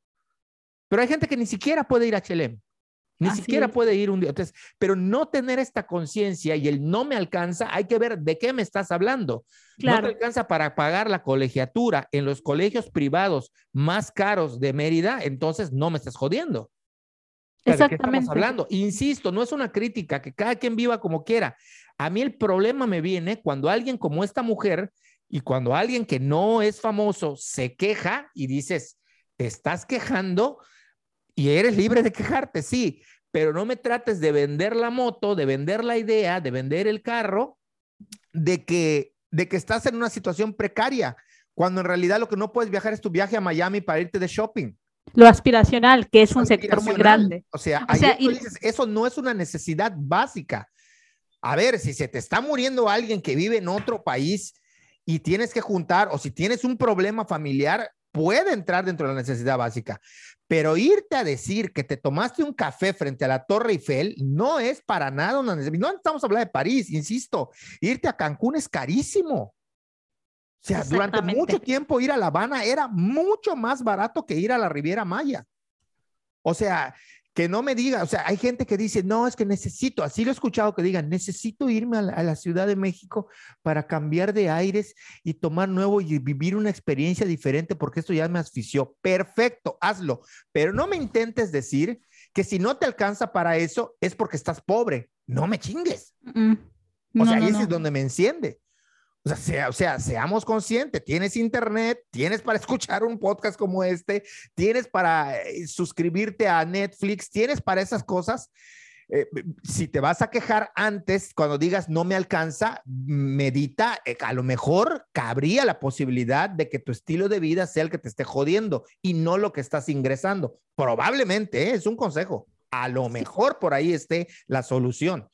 Pero hay gente que ni siquiera puede ir a Chelem. Ni siquiera puede ir un día. Entonces, pero no tener esta conciencia y el no me alcanza, hay que ver de qué me estás hablando. No te alcanza para pagar la colegiatura en los colegios privados más caros de Mérida, entonces no me estás jodiendo. Exactamente. ¿De qué estamos hablando? Insisto, no es una crítica, que cada quien viva como quiera. A mí el problema me viene cuando alguien como esta mujer y cuando alguien que no es famoso se queja y dices, te estás quejando y eres libre de quejarte, sí, pero no me trates de vender la moto, de vender la idea, de vender el carro, de que, de que estás en una situación precaria, cuando en realidad lo que no puedes viajar es tu viaje a Miami para irte de shopping. Lo aspiracional, que es un sector muy grande. O sea, dices, eso no es una necesidad básica. A ver, si se te está muriendo alguien que vive en otro país y tienes que juntar, o si tienes un problema familiar, puede entrar dentro de la necesidad básica. Pero irte a decir que te tomaste un café frente a la Torre Eiffel no es para nada una necesidad. No estamos hablando de París, insisto. Irte a Cancún es carísimo. O sea, durante mucho tiempo ir a La Habana era mucho más barato que ir a la Riviera Maya. O sea, que no me diga, o sea, hay gente que dice, no, es que necesito, así lo he escuchado que digan, necesito irme a la, Ciudad de México para cambiar de aires y tomar nuevo y vivir una experiencia diferente porque esto ya me asfixió. Perfecto, hazlo, pero no me intentes decir que si no te alcanza para eso es porque estás pobre. No me chingues. o sea, ahí es donde me enciende. O sea, o sea, seamos conscientes, tienes internet, tienes para escuchar un podcast como este, tienes para eh, suscribirte a Netflix, tienes para esas cosas. Eh, si te vas a quejar antes, cuando digas no me alcanza, medita, eh, a lo mejor cabría la posibilidad de que tu estilo de vida sea el que te esté jodiendo y no lo que estás ingresando. Probablemente, es un consejo. A lo mejor por ahí esté la solución.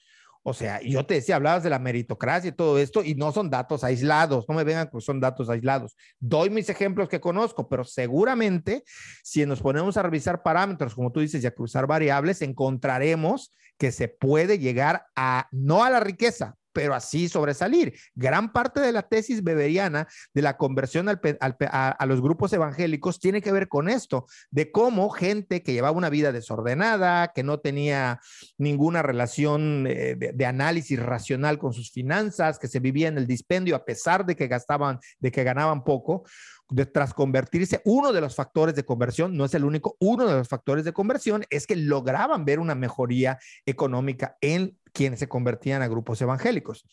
O sea, yo te decía, hablabas de la meritocracia y todo esto, y no son datos aislados, no me vengan son datos aislados. Doy mis ejemplos que conozco, pero seguramente si nos ponemos a revisar parámetros, como tú dices, y a cruzar variables, encontraremos que se puede llegar a, no a la riqueza, pero así sobresalir. Gran parte de la tesis beberiana de la conversión a, los grupos evangélicos tiene que ver con esto, de cómo gente que llevaba una vida desordenada, que no tenía ninguna relación eh, de, análisis racional con sus finanzas, que se vivía en el dispendio a pesar de que gastaban, de que ganaban poco, de, tras convertirse, uno de los factores de conversión, no es el único, uno de los factores de conversión es que lograban ver una mejoría económica en quienes se convertían a grupos evangélicos.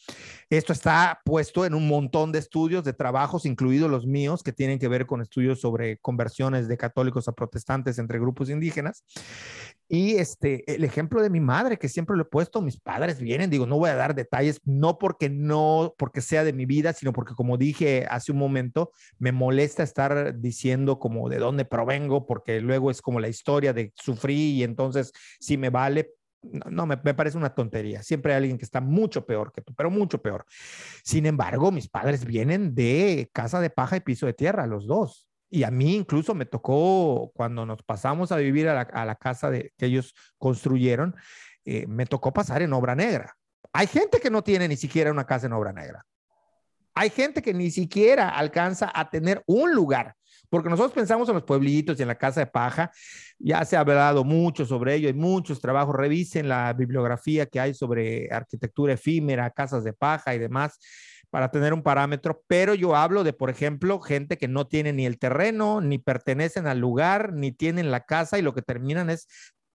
Esto está puesto en un montón de estudios, de trabajos, incluidos los míos, que tienen que ver con estudios sobre conversiones de católicos a protestantes entre grupos indígenas. Y este, el ejemplo de mi madre, que siempre lo he puesto, mis padres vienen, digo, no voy a dar detalles, no porque no, porque sea de mi vida, sino porque como dije hace un momento, me molesta estar diciendo como de dónde provengo, porque luego es como la historia de sufrí y entonces sí me vale, no, me, me, parece una tontería. Siempre hay alguien que está mucho peor que tú, pero mucho peor. Sin embargo, mis padres vienen de casa de paja y piso de tierra, los dos. Y a mí incluso me tocó, cuando nos pasamos a vivir a la, casa de, que ellos construyeron, eh, me tocó pasar en obra negra. Hay gente que no tiene ni siquiera una casa en obra negra. Hay gente que ni siquiera alcanza a tener un lugar porque nosotros pensamos en los pueblitos y en la casa de paja, ya se ha hablado mucho sobre ello, hay muchos trabajos, revisen la bibliografía que hay sobre arquitectura efímera, casas de paja y demás para tener un parámetro, pero yo hablo de, por ejemplo, gente que no tiene ni el terreno, ni pertenecen al lugar, ni tienen la casa y lo que terminan es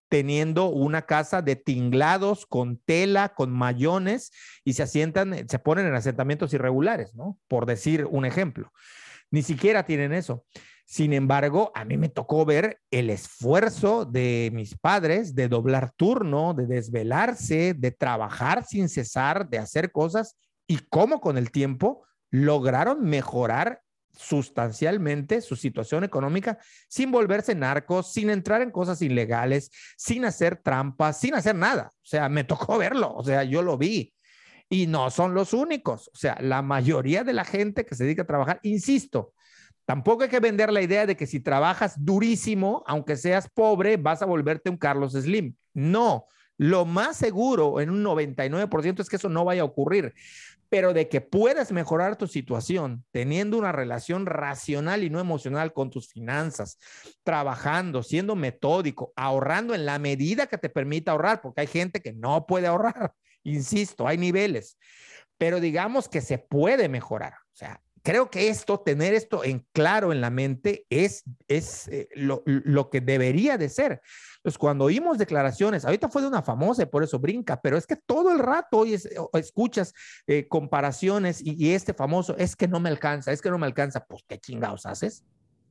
teniendo una casa de tinglados con tela, con mayones y se asientan, se ponen en asentamientos irregulares, ¿no? Por decir un ejemplo. Ni siquiera tienen eso. Sin embargo, a mí me tocó ver el esfuerzo de mis padres de doblar turno, de desvelarse, de trabajar sin cesar, de hacer cosas y cómo con el tiempo lograron mejorar sustancialmente su situación económica sin volverse narcos, sin entrar en cosas ilegales, sin hacer trampas, sin hacer nada. O sea, me tocó verlo, o sea, yo lo vi. Y no son los únicos. O sea, la mayoría de la gente que se dedica a trabajar, insisto, tampoco hay que vender la idea de que si trabajas durísimo, aunque seas pobre, vas a volverte un Carlos Slim. No, lo más seguro en un 99% es que eso no vaya a ocurrir, pero de que puedas mejorar tu situación teniendo una relación racional y no emocional con tus finanzas, trabajando, siendo metódico, ahorrando en la medida que te permita ahorrar, porque hay gente que no puede ahorrar. Insisto, hay niveles, pero digamos que se puede mejorar. O sea, creo que esto, tener esto en claro en la mente es, es eh, lo, lo, que debería de ser. Entonces, cuando oímos declaraciones, ahorita fue de una famosa y por eso brinca, pero es que todo el rato hoy escuchas eh, comparaciones y, y, este famoso, es que no me alcanza, es que no me alcanza, pues qué chingados haces.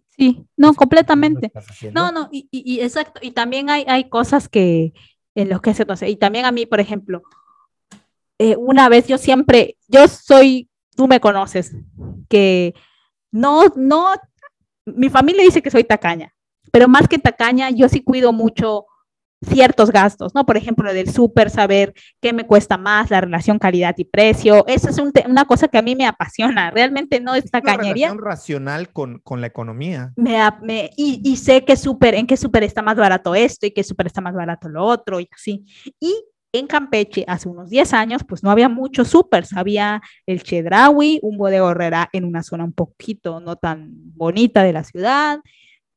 Sí, no, completamente. No, no, y, y, exacto, y también hay, hay cosas que en los que se hace, y también a mí, por ejemplo, eh, una vez yo siempre, yo soy, tú me conoces, que no, no, mi familia dice que soy tacaña, pero más que tacaña, yo sí cuido mucho ciertos gastos, ¿no? Por ejemplo, del súper, saber qué me cuesta más, la relación calidad y precio. Eso es una cosa que a mí me apasiona. Realmente no es tacañería. relación racional con, con la economía. Me, me, y, y, sé que súper, en qué súper está más barato esto y qué súper está más barato lo otro y así. Y en Campeche hace unos 10 años, pues no había muchos supers, había el Chedraui, un bodega en una zona un poquito no tan bonita de la ciudad,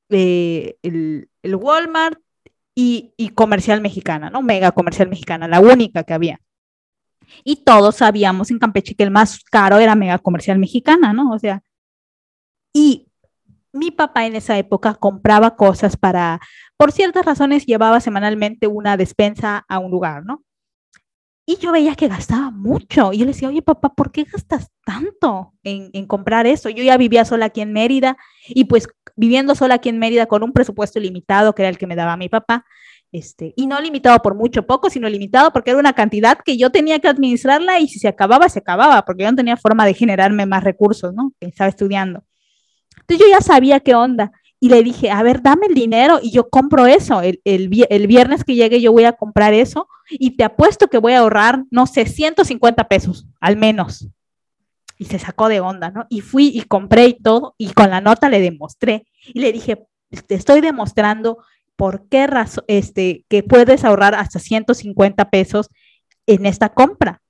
eh, el, el, Walmart y, y, Comercial Mexicana, ¿no? Mega Comercial Mexicana, la única que había. Y todos sabíamos en Campeche que el más caro era Mega Comercial Mexicana, ¿no? O sea, y mi papá en esa época compraba cosas para, por ciertas razones, llevaba semanalmente una despensa a un lugar, ¿no? Y yo veía que gastaba mucho. Y yo le decía, oye, papá, ¿por qué gastas tanto en, comprar eso? Yo ya vivía sola aquí en Mérida y pues viviendo sola aquí en Mérida con un presupuesto limitado, que era el que me daba mi papá, este, y no limitado por mucho, poco, sino limitado porque era una cantidad que yo tenía que administrarla y si se acababa, se acababa, porque yo no tenía forma de generarme más recursos, ¿no? Que estaba estudiando. Entonces yo ya sabía qué onda y le dije, a ver, dame el dinero y yo compro eso. El, el, el, viernes que llegue yo voy a comprar eso y te apuesto que voy a ahorrar, no sé, 150 pesos al menos. Y se sacó de onda, ¿no? Y fui y compré y todo y con la nota le demostré y le dije, te estoy demostrando por qué razón, este, que puedes ahorrar hasta 150 pesos en esta compra.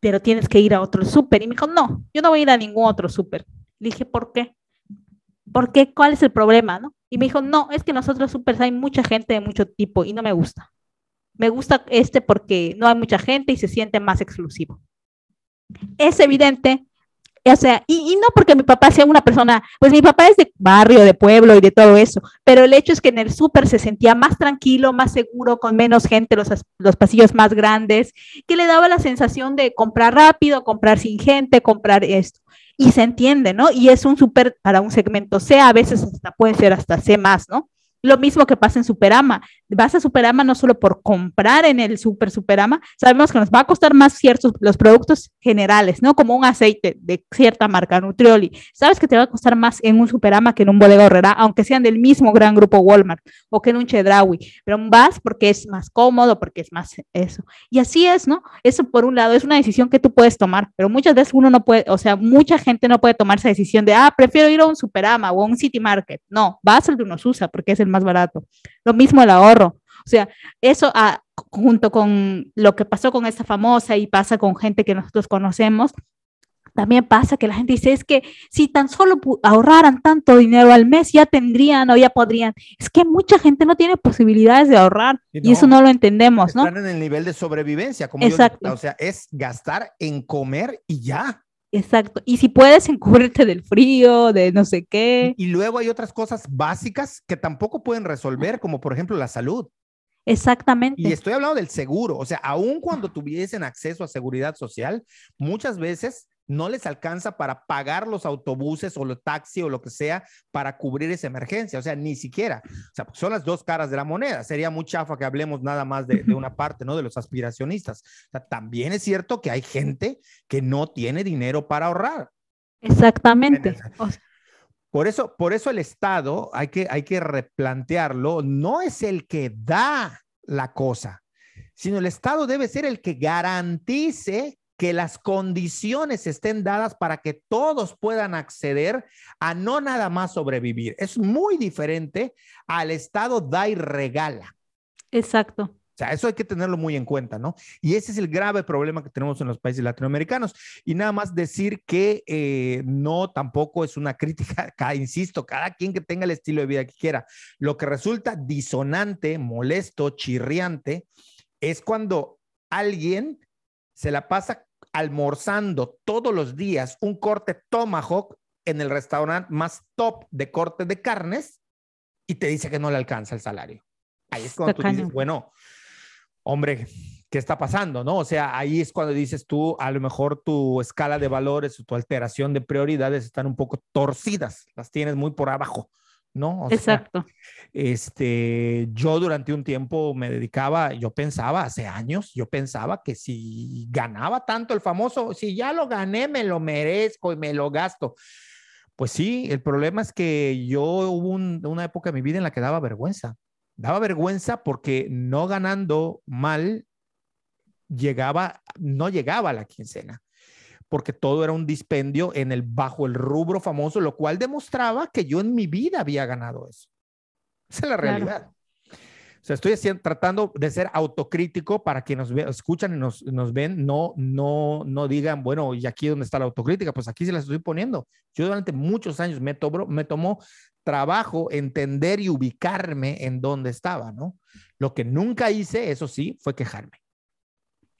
Pero tienes que ir a otro súper. Y me dijo, no, yo no voy a ir a ningún otro súper. Dije, ¿por qué? ¿Por qué? ¿Cuál es el problema? ¿no? Y me dijo, no, es que nosotros super hay mucha gente de mucho tipo y no me gusta. Me gusta este porque no hay mucha gente y se siente más exclusivo. Es evidente, o sea, y, y, no porque mi papá sea una persona, pues mi papá es de barrio, de pueblo y de todo eso, pero el hecho es que en el súper se sentía más tranquilo, más seguro, con menos gente, los, los pasillos más grandes, que le daba la sensación de comprar rápido, comprar sin gente, comprar esto. Y se entiende, ¿no? Y es un súper para un segmento C, a veces hasta puede ser hasta C más, ¿no? Lo mismo que pasa en Superama. Vas a Superama no solo por comprar en el Super Superama, sabemos que nos va a costar más ciertos los productos generales, ¿no? Como un aceite de cierta marca, Nutrioli. Sabes que te va a costar más en un Superama que en un Bodega Horrera, aunque sean del mismo gran grupo Walmart o que en un Chedraui. Pero vas porque es más cómodo, porque es más eso. Y así es, ¿no? Eso por un lado es una decisión que tú puedes tomar, pero muchas veces uno no puede, o sea, mucha gente no puede tomar esa decisión de, ah, prefiero ir a un Superama o a un City Market. No, vas al de unos usa porque es el más barato. Lo mismo el ahorro. O sea, eso ah, junto con lo que pasó con esta famosa y pasa con gente que nosotros conocemos, también pasa que la gente dice, es que si tan solo ahorraran tanto dinero al mes, ya tendrían o ya podrían. Es que mucha gente no tiene posibilidades de ahorrar y, eso no lo entendemos, ¿no? Están en el nivel de sobrevivencia, como Exacto. o sea, es gastar en comer y ya. Exacto. Y si puedes encubrirte del frío, de no sé qué. Y, luego hay otras cosas básicas que tampoco pueden resolver, como por ejemplo la salud. Exactamente. Y estoy hablando del seguro, o sea, aun cuando tuviesen acceso a seguridad social, muchas veces no les alcanza para pagar los autobuses o los taxis o lo que sea para cubrir esa emergencia. O sea, ni siquiera. O sea, son las dos caras de la moneda. Sería muy chafa que hablemos nada más de, una parte, ¿no? De los aspiracionistas. O sea, también es cierto que hay gente que no tiene dinero para ahorrar. Exactamente. Por eso, por eso el Estado, hay que, hay que replantearlo, no es el que da la cosa, sino el Estado debe ser el que garantice que las condiciones estén dadas para que todos puedan acceder a no nada más sobrevivir. Es muy diferente al Estado da y regala. Exacto. O sea, eso hay que tenerlo muy en cuenta, ¿no? Y ese es el grave problema que tenemos en los países latinoamericanos. Y nada más decir que eh, no tampoco es una crítica, insisto, cada quien que tenga el estilo de vida que quiera. Lo que resulta disonante, molesto, chirriante, es cuando alguien se la pasa almorzando todos los días un corte tomahawk en el restaurante más top de corte de carnes y te dice que no le alcanza el salario. Ahí es cuando tú dices, bueno, hombre, ¿qué está pasando? ¿No? O sea, ahí es cuando dices tú, a lo mejor tu escala de valores o tu alteración de prioridades están un poco torcidas, las tienes muy por abajo. ¿no? Exacto. este, yo durante un tiempo me dedicaba, yo pensaba, hace años, yo pensaba que si ganaba tanto el famoso, si ya lo gané, me lo merezco y me lo gasto. Pues sí, el problema es que yo hubo una época de mi vida en la que daba vergüenza. Daba vergüenza porque no ganando mal, llegaba, no llegaba a la quincena porque todo era un dispendio en el bajo el rubro famoso, lo cual demostraba que yo en mi vida había ganado eso. Esa es la realidad. Sea, estoy tratando de ser autocrítico para que nos escuchan y nos, nos, ven, no, no, no digan, bueno, ¿y aquí dónde está la autocrítica? Pues aquí se las estoy poniendo. Yo durante muchos años me, me tomó trabajo entender y ubicarme en dónde estaba, ¿no? Lo que nunca hice, eso sí, fue quejarme.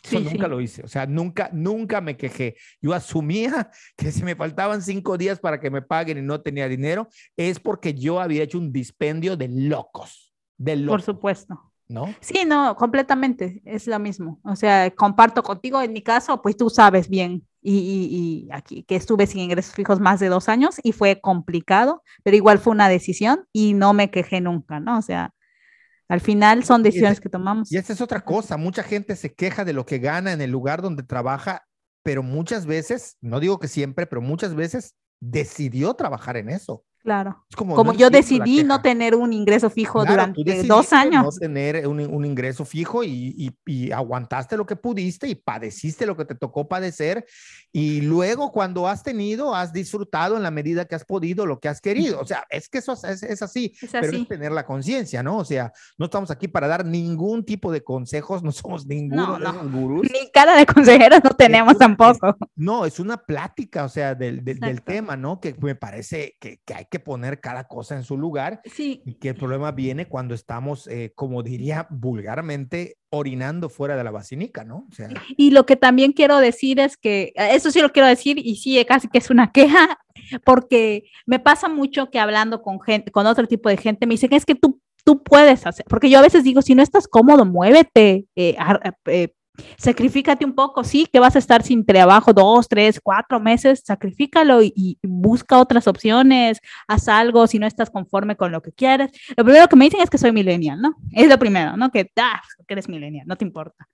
Eso nunca lo hice, o sea, nunca, nunca me quejé. Yo asumía que si me faltaban cinco días para que me paguen y no tenía dinero, es porque yo había hecho un dispendio de locos, de locos. Por supuesto. ¿No? Sí, no, completamente, es lo mismo. O sea, comparto contigo, en mi caso, pues tú sabes bien, y, y, y, aquí que estuve sin ingresos fijos más de dos años y fue complicado, pero igual fue una decisión y no me quejé nunca, ¿no? O sea, al final son decisiones que tomamos. Y esa es otra cosa, mucha gente se queja de lo que gana en el lugar donde trabaja, pero muchas veces, no digo que siempre, pero muchas veces decidió trabajar en eso. Claro. como, yo decidí no tener un ingreso fijo durante dos años. No tener un, un ingreso fijo y, y, aguantaste lo que pudiste y padeciste lo que te tocó padecer. Y luego cuando has tenido, has disfrutado en la medida que has podido lo que has querido. O sea, es que eso es, es así, pero es tener la conciencia, ¿no? O sea, no estamos aquí para dar ningún tipo de consejos, no somos ninguno de los gurús. Ni cara de consejeros no tenemos tampoco. no, es una plática, o sea, del, del, del tema, ¿no? Que me parece que, que hay que poner cada cosa en su lugar Sí, y que el problema viene cuando estamos, eh, como diría vulgarmente, orinando fuera de la vacinica, ¿no? O sea, y lo que también quiero decir es que, eso sí lo quiero decir, y sí, casi que es una queja, porque me pasa mucho que hablando con gente, con otro tipo de gente, me dicen, es que tú, tú puedes hacer, porque yo a veces digo, si no estás cómodo, muévete, eh, eh, sacrifícate un poco, sí, que vas a estar sin trabajo dos, tres, cuatro meses, sacrifícalo y, y busca otras opciones, haz algo si no estás conforme con lo que quieres. Lo primero que me dicen es que soy millennial, ¿no? Es lo primero, ¿no? Que, ah, que eres millennial, no te importa.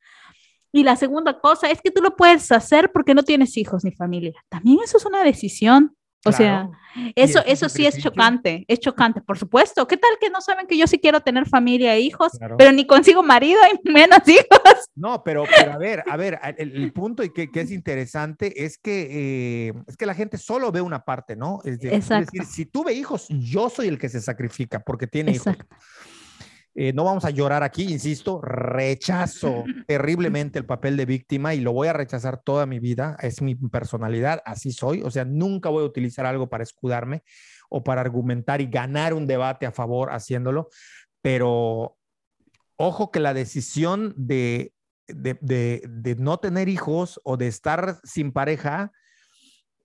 Y la segunda cosa es que tú lo puedes hacer porque no tienes hijos ni familia. También eso es una decisión. O sea, claro, eso, es un eso sí es chocante, es chocante, por supuesto. ¿Qué tal que no saben que yo sí quiero tener familia e hijos, Claro. pero ni consigo marido y menos hijos? No, pero, pero a ver, a ver, el, el punto y que, que es interesante es que, eh, es que la gente solo ve una parte, ¿no? Es, de- es Exacto. decir, si tuve hijos, yo soy el que se sacrifica porque tiene hijos. Eh, no vamos a llorar aquí, insisto, rechazo terriblemente el papel de víctima y lo voy a rechazar toda mi vida, es mi personalidad, así soy, o sea, nunca voy a utilizar algo para escudarme o para argumentar y ganar un debate a favor haciéndolo, pero ojo que la decisión de, de, de, de no tener hijos o de estar sin pareja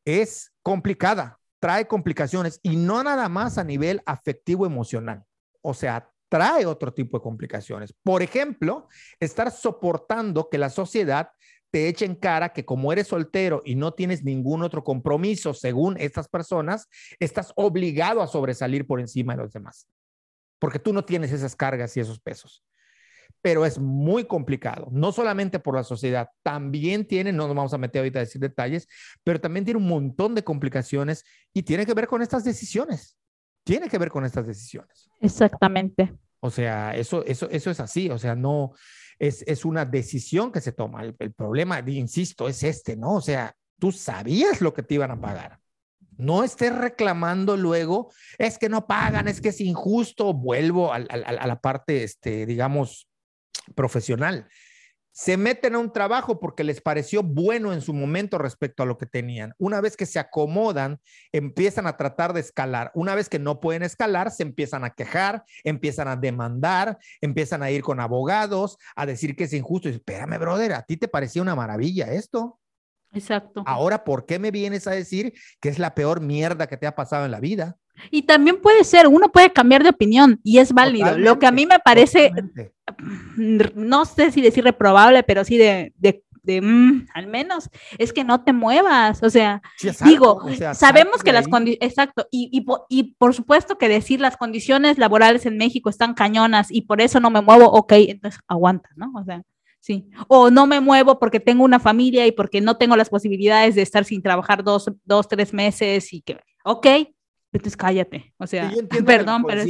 es complicada, trae complicaciones y no nada más a nivel afectivo emocional, o sea, trae otro tipo de complicaciones. Por ejemplo, estar soportando que la sociedad te eche en cara que como eres soltero y no tienes ningún otro compromiso, según estas personas, estás obligado a sobresalir por encima de los demás, porque tú no tienes esas cargas y esos pesos. Pero es muy complicado, no solamente por la sociedad, también tiene, no nos vamos a meter ahorita a decir detalles, pero también tiene un montón de complicaciones y tiene que ver con estas decisiones. Tiene que ver con estas decisiones. Exactamente. O sea, eso, eso, eso es así, o sea, no es, es una decisión que se toma. El, problema, insisto, es este, ¿no? O sea, tú sabías lo que te iban a pagar. No estés reclamando luego, es que no pagan, es que es injusto. Vuelvo al- a, la parte, este, digamos, profesional. Se meten a un trabajo porque les pareció bueno en su momento respecto a lo que tenían. Una vez que se acomodan, empiezan a tratar de escalar. Una vez que no pueden escalar, se empiezan a quejar, empiezan a demandar, empiezan a ir con abogados, a decir que es injusto. Y, Espérame, brother, ¿a ti te parecía una maravilla esto? Exacto. Ahora, ¿por qué me vienes a decir que es la peor mierda que te ha pasado en la vida? Y también puede ser, uno puede cambiar de opinión y es válido. Lo que a mí me parece, Totalmente. no sé si decir reprobable, pero sí de, de, de, mm, al menos, es que no te muevas. O sea, Sí, digo, algo, o sea, sabemos que las condiciones, exacto, y, y por supuesto que decir las condiciones laborales en México están cañonas y por eso no me muevo, ok, entonces aguanta, ¿no? O sea, sí. O no me muevo porque tengo una familia y porque no tengo las posibilidades de estar sin trabajar dos, dos tres meses y que, ok, entonces cállate. O sea, Sí, yo perdón, la pero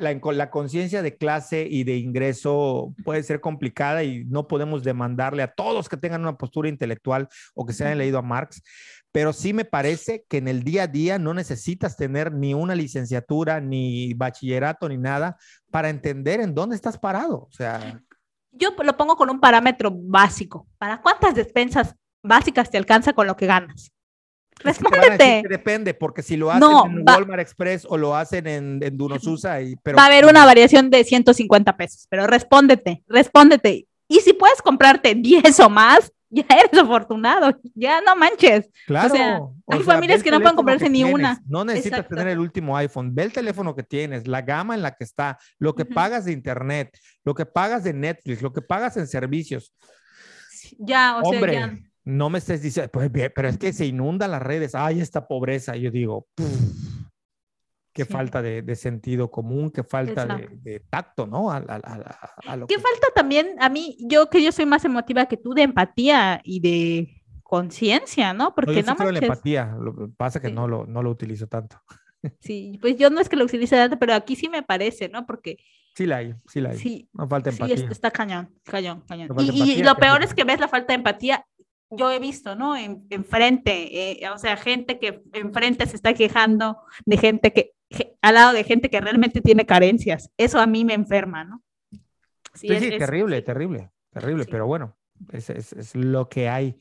la, la conciencia de clase y de ingreso puede ser complicada y no podemos demandarle a todos que tengan una postura intelectual o que se hayan leído a Marx, pero sí me parece que en el día a día no necesitas tener ni una licenciatura, ni bachillerato, ni nada para entender en dónde estás parado. O sea, yo lo pongo con un parámetro básico. ¿Para cuántas despensas básicas te alcanza con lo que ganas? Es que Respóndete. depende, porque si lo hacen No, en va- Walmart Express o lo hacen en, en Dunosusa, y, pero Va a haber una variación de 150 pesos, pero respóndete, respóndete. Y si puedes comprarte 10 o más, ya eres afortunado, ya no manches. Claro. sea, o hay sea, familias que no pueden comprarse ni tienes. una. No necesitas Exacto. tener el último iPhone. Ve el teléfono que tienes, la gama en la que está, lo que pagas de internet, lo que pagas de Netflix, lo que pagas en servicios. Ya, o Hombre, sea, ya. No me estés diciendo, pues, bien, pero es que se inundan las redes. Ay, esta pobreza. Yo digo, "Puf, qué Sí. falta de, de sentido común, qué falta de, tacto, ¿no? A, a- a- a lo ¿Qué que- falta también a mí? Yo que yo soy más emotiva que tú de empatía y de conciencia, ¿no? No, Porque yo sí no creo en la manches. empatía. Lo que pasa que Sí. no lo, no lo utilizo tanto. Sí, pues yo no es que lo utilice tanto, pero aquí sí me parece, ¿no? Porque Sí la hay, sí la hay. sí, No falta Sí, empatía. es- está cañón, cañón, cañón. Falta Y, y lo peor es que ves la falta de empatía. Yo he visto, ¿no? En, enfrente, eh, o sea, gente que enfrente se está quejando de gente que, al lado de gente que realmente tiene carencias. Eso a mí me enferma, ¿no? Sí, es- sí, es- terrible, sí. terrible, terrible, pero bueno, es, lo que hay.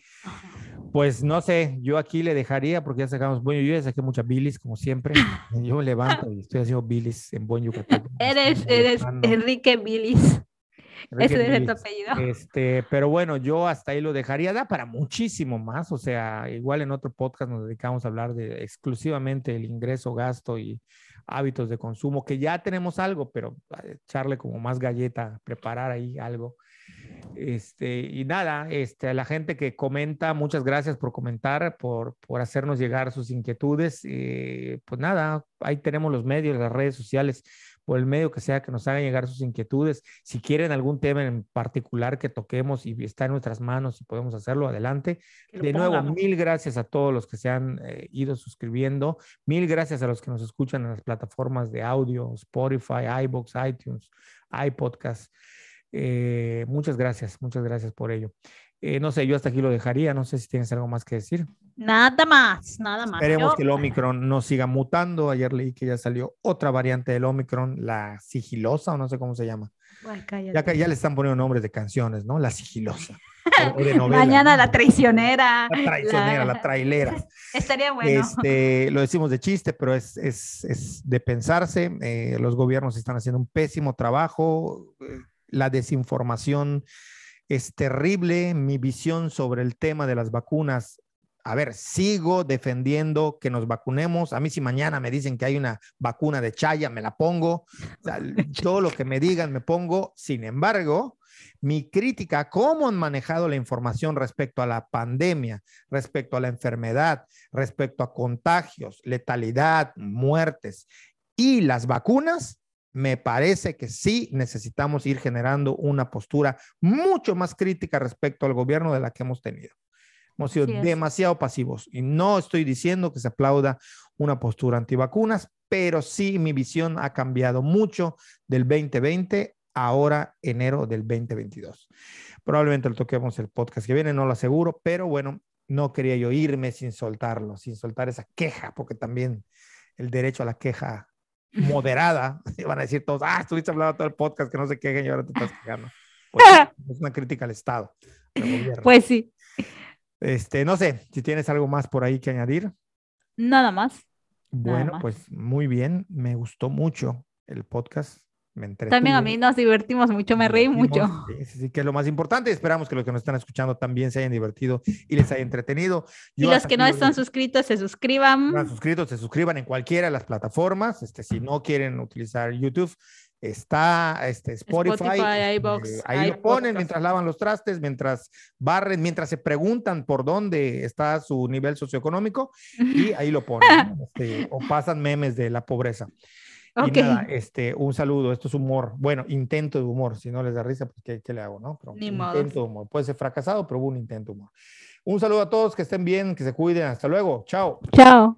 Pues no sé, yo aquí le dejaría porque ya sacamos, bueno, yo ya saqué muchas bilis como siempre. Yo me levanto y estoy haciendo bilis en buen Yucatán. Eres, eres Enrique Bilis. Ese es tu apellido. Este, pero bueno, yo hasta ahí lo dejaría. Da para muchísimo más. O sea, igual en otro podcast nos dedicamos a hablar de exclusivamente el ingreso, gasto y hábitos de consumo, que ya tenemos algo, pero echarle como más galleta, preparar ahí algo. Este, y nada, este, a la gente que comenta, muchas gracias por comentar, por, por hacernos llegar sus inquietudes. Eh, pues nada, ahí tenemos los medios, las redes sociales por el medio que sea que nos hagan llegar sus inquietudes. Si quieren algún tema en particular que toquemos y está en nuestras manos y podemos hacerlo, adelante. De nuevo, mil gracias a todos los que se han eh, ido suscribiendo. Mil gracias a los que nos escuchan en las plataformas de audio, Spotify, iBox, iTunes, iPodcast. Eh, muchas gracias, muchas gracias por ello. Eh, no sé, yo hasta aquí lo dejaría. No sé si tienes algo más que decir. Nada más, nada más. Esperemos que el Omicron no siga mutando. Ayer leí que ya salió otra variante del Omicron, la sigilosa o no sé cómo se llama. ya, ya le están poniendo nombres de canciones, ¿no? La sigilosa. Mañana la traicionera. La traicionera, la, trailera. Estaría bueno. Este, lo decimos de chiste, pero es, es, es de pensarse. Eh, los gobiernos están haciendo un pésimo trabajo. Eh, la desinformación es terrible mi visión sobre el tema de las vacunas. A ver, sigo defendiendo que nos vacunemos. A mí si mañana me dicen que hay una vacuna de Chaya, me la pongo. todo lo que me digan me pongo. Sin embargo, mi crítica a cómo han manejado la información respecto a la pandemia, respecto a la enfermedad, respecto a contagios, letalidad, muertes y las vacunas me parece que sí necesitamos ir generando una postura mucho más crítica respecto al gobierno de la que hemos tenido. Hemos sido demasiado pasivos y no estoy diciendo que se aplauda una postura antivacunas, pero sí mi visión ha cambiado mucho del 2020 ahora enero del 2022. Probablemente lo toquemos el podcast que viene, no lo aseguro, pero bueno, no quería yo irme sin soltarlo, sin soltar esa queja, porque también el derecho a la queja moderada, van a decir todos, ah, estuviste hablando todo el podcast, que no se quejen y ahora te estás quejando. Pues, es una crítica al Estado. Pues sí. Este, no sé, si tienes algo más por ahí que añadir. Nada más. Bueno, pues muy bien, me gustó mucho el podcast. También a mí nos divertimos mucho, me reí mucho. Sí, sí, que es lo más importante. Esperamos que los que nos están escuchando también se hayan divertido y les haya entretenido. y los que no están suscritos, se suscriban. Están suscritos, se suscriban en cualquiera de las plataformas. Este, si no quieren utilizar YouTube, está este, Spotify. Eh, ahí lo ponen mientras lavan los trastes, mientras barren, mientras se preguntan por dónde está su nivel socioeconómico y ahí lo ponen. Este, o pasan memes de la pobreza. Y nada, este, un saludo, esto es humor. Bueno, intento de humor. Si no les da risa, pues ¿qué, qué le hago, no? Pero intento de humor. Puede ser fracasado, pero hubo un intento de humor. Un saludo a todos, que estén bien, que se cuiden. Hasta luego. Chao. Chao.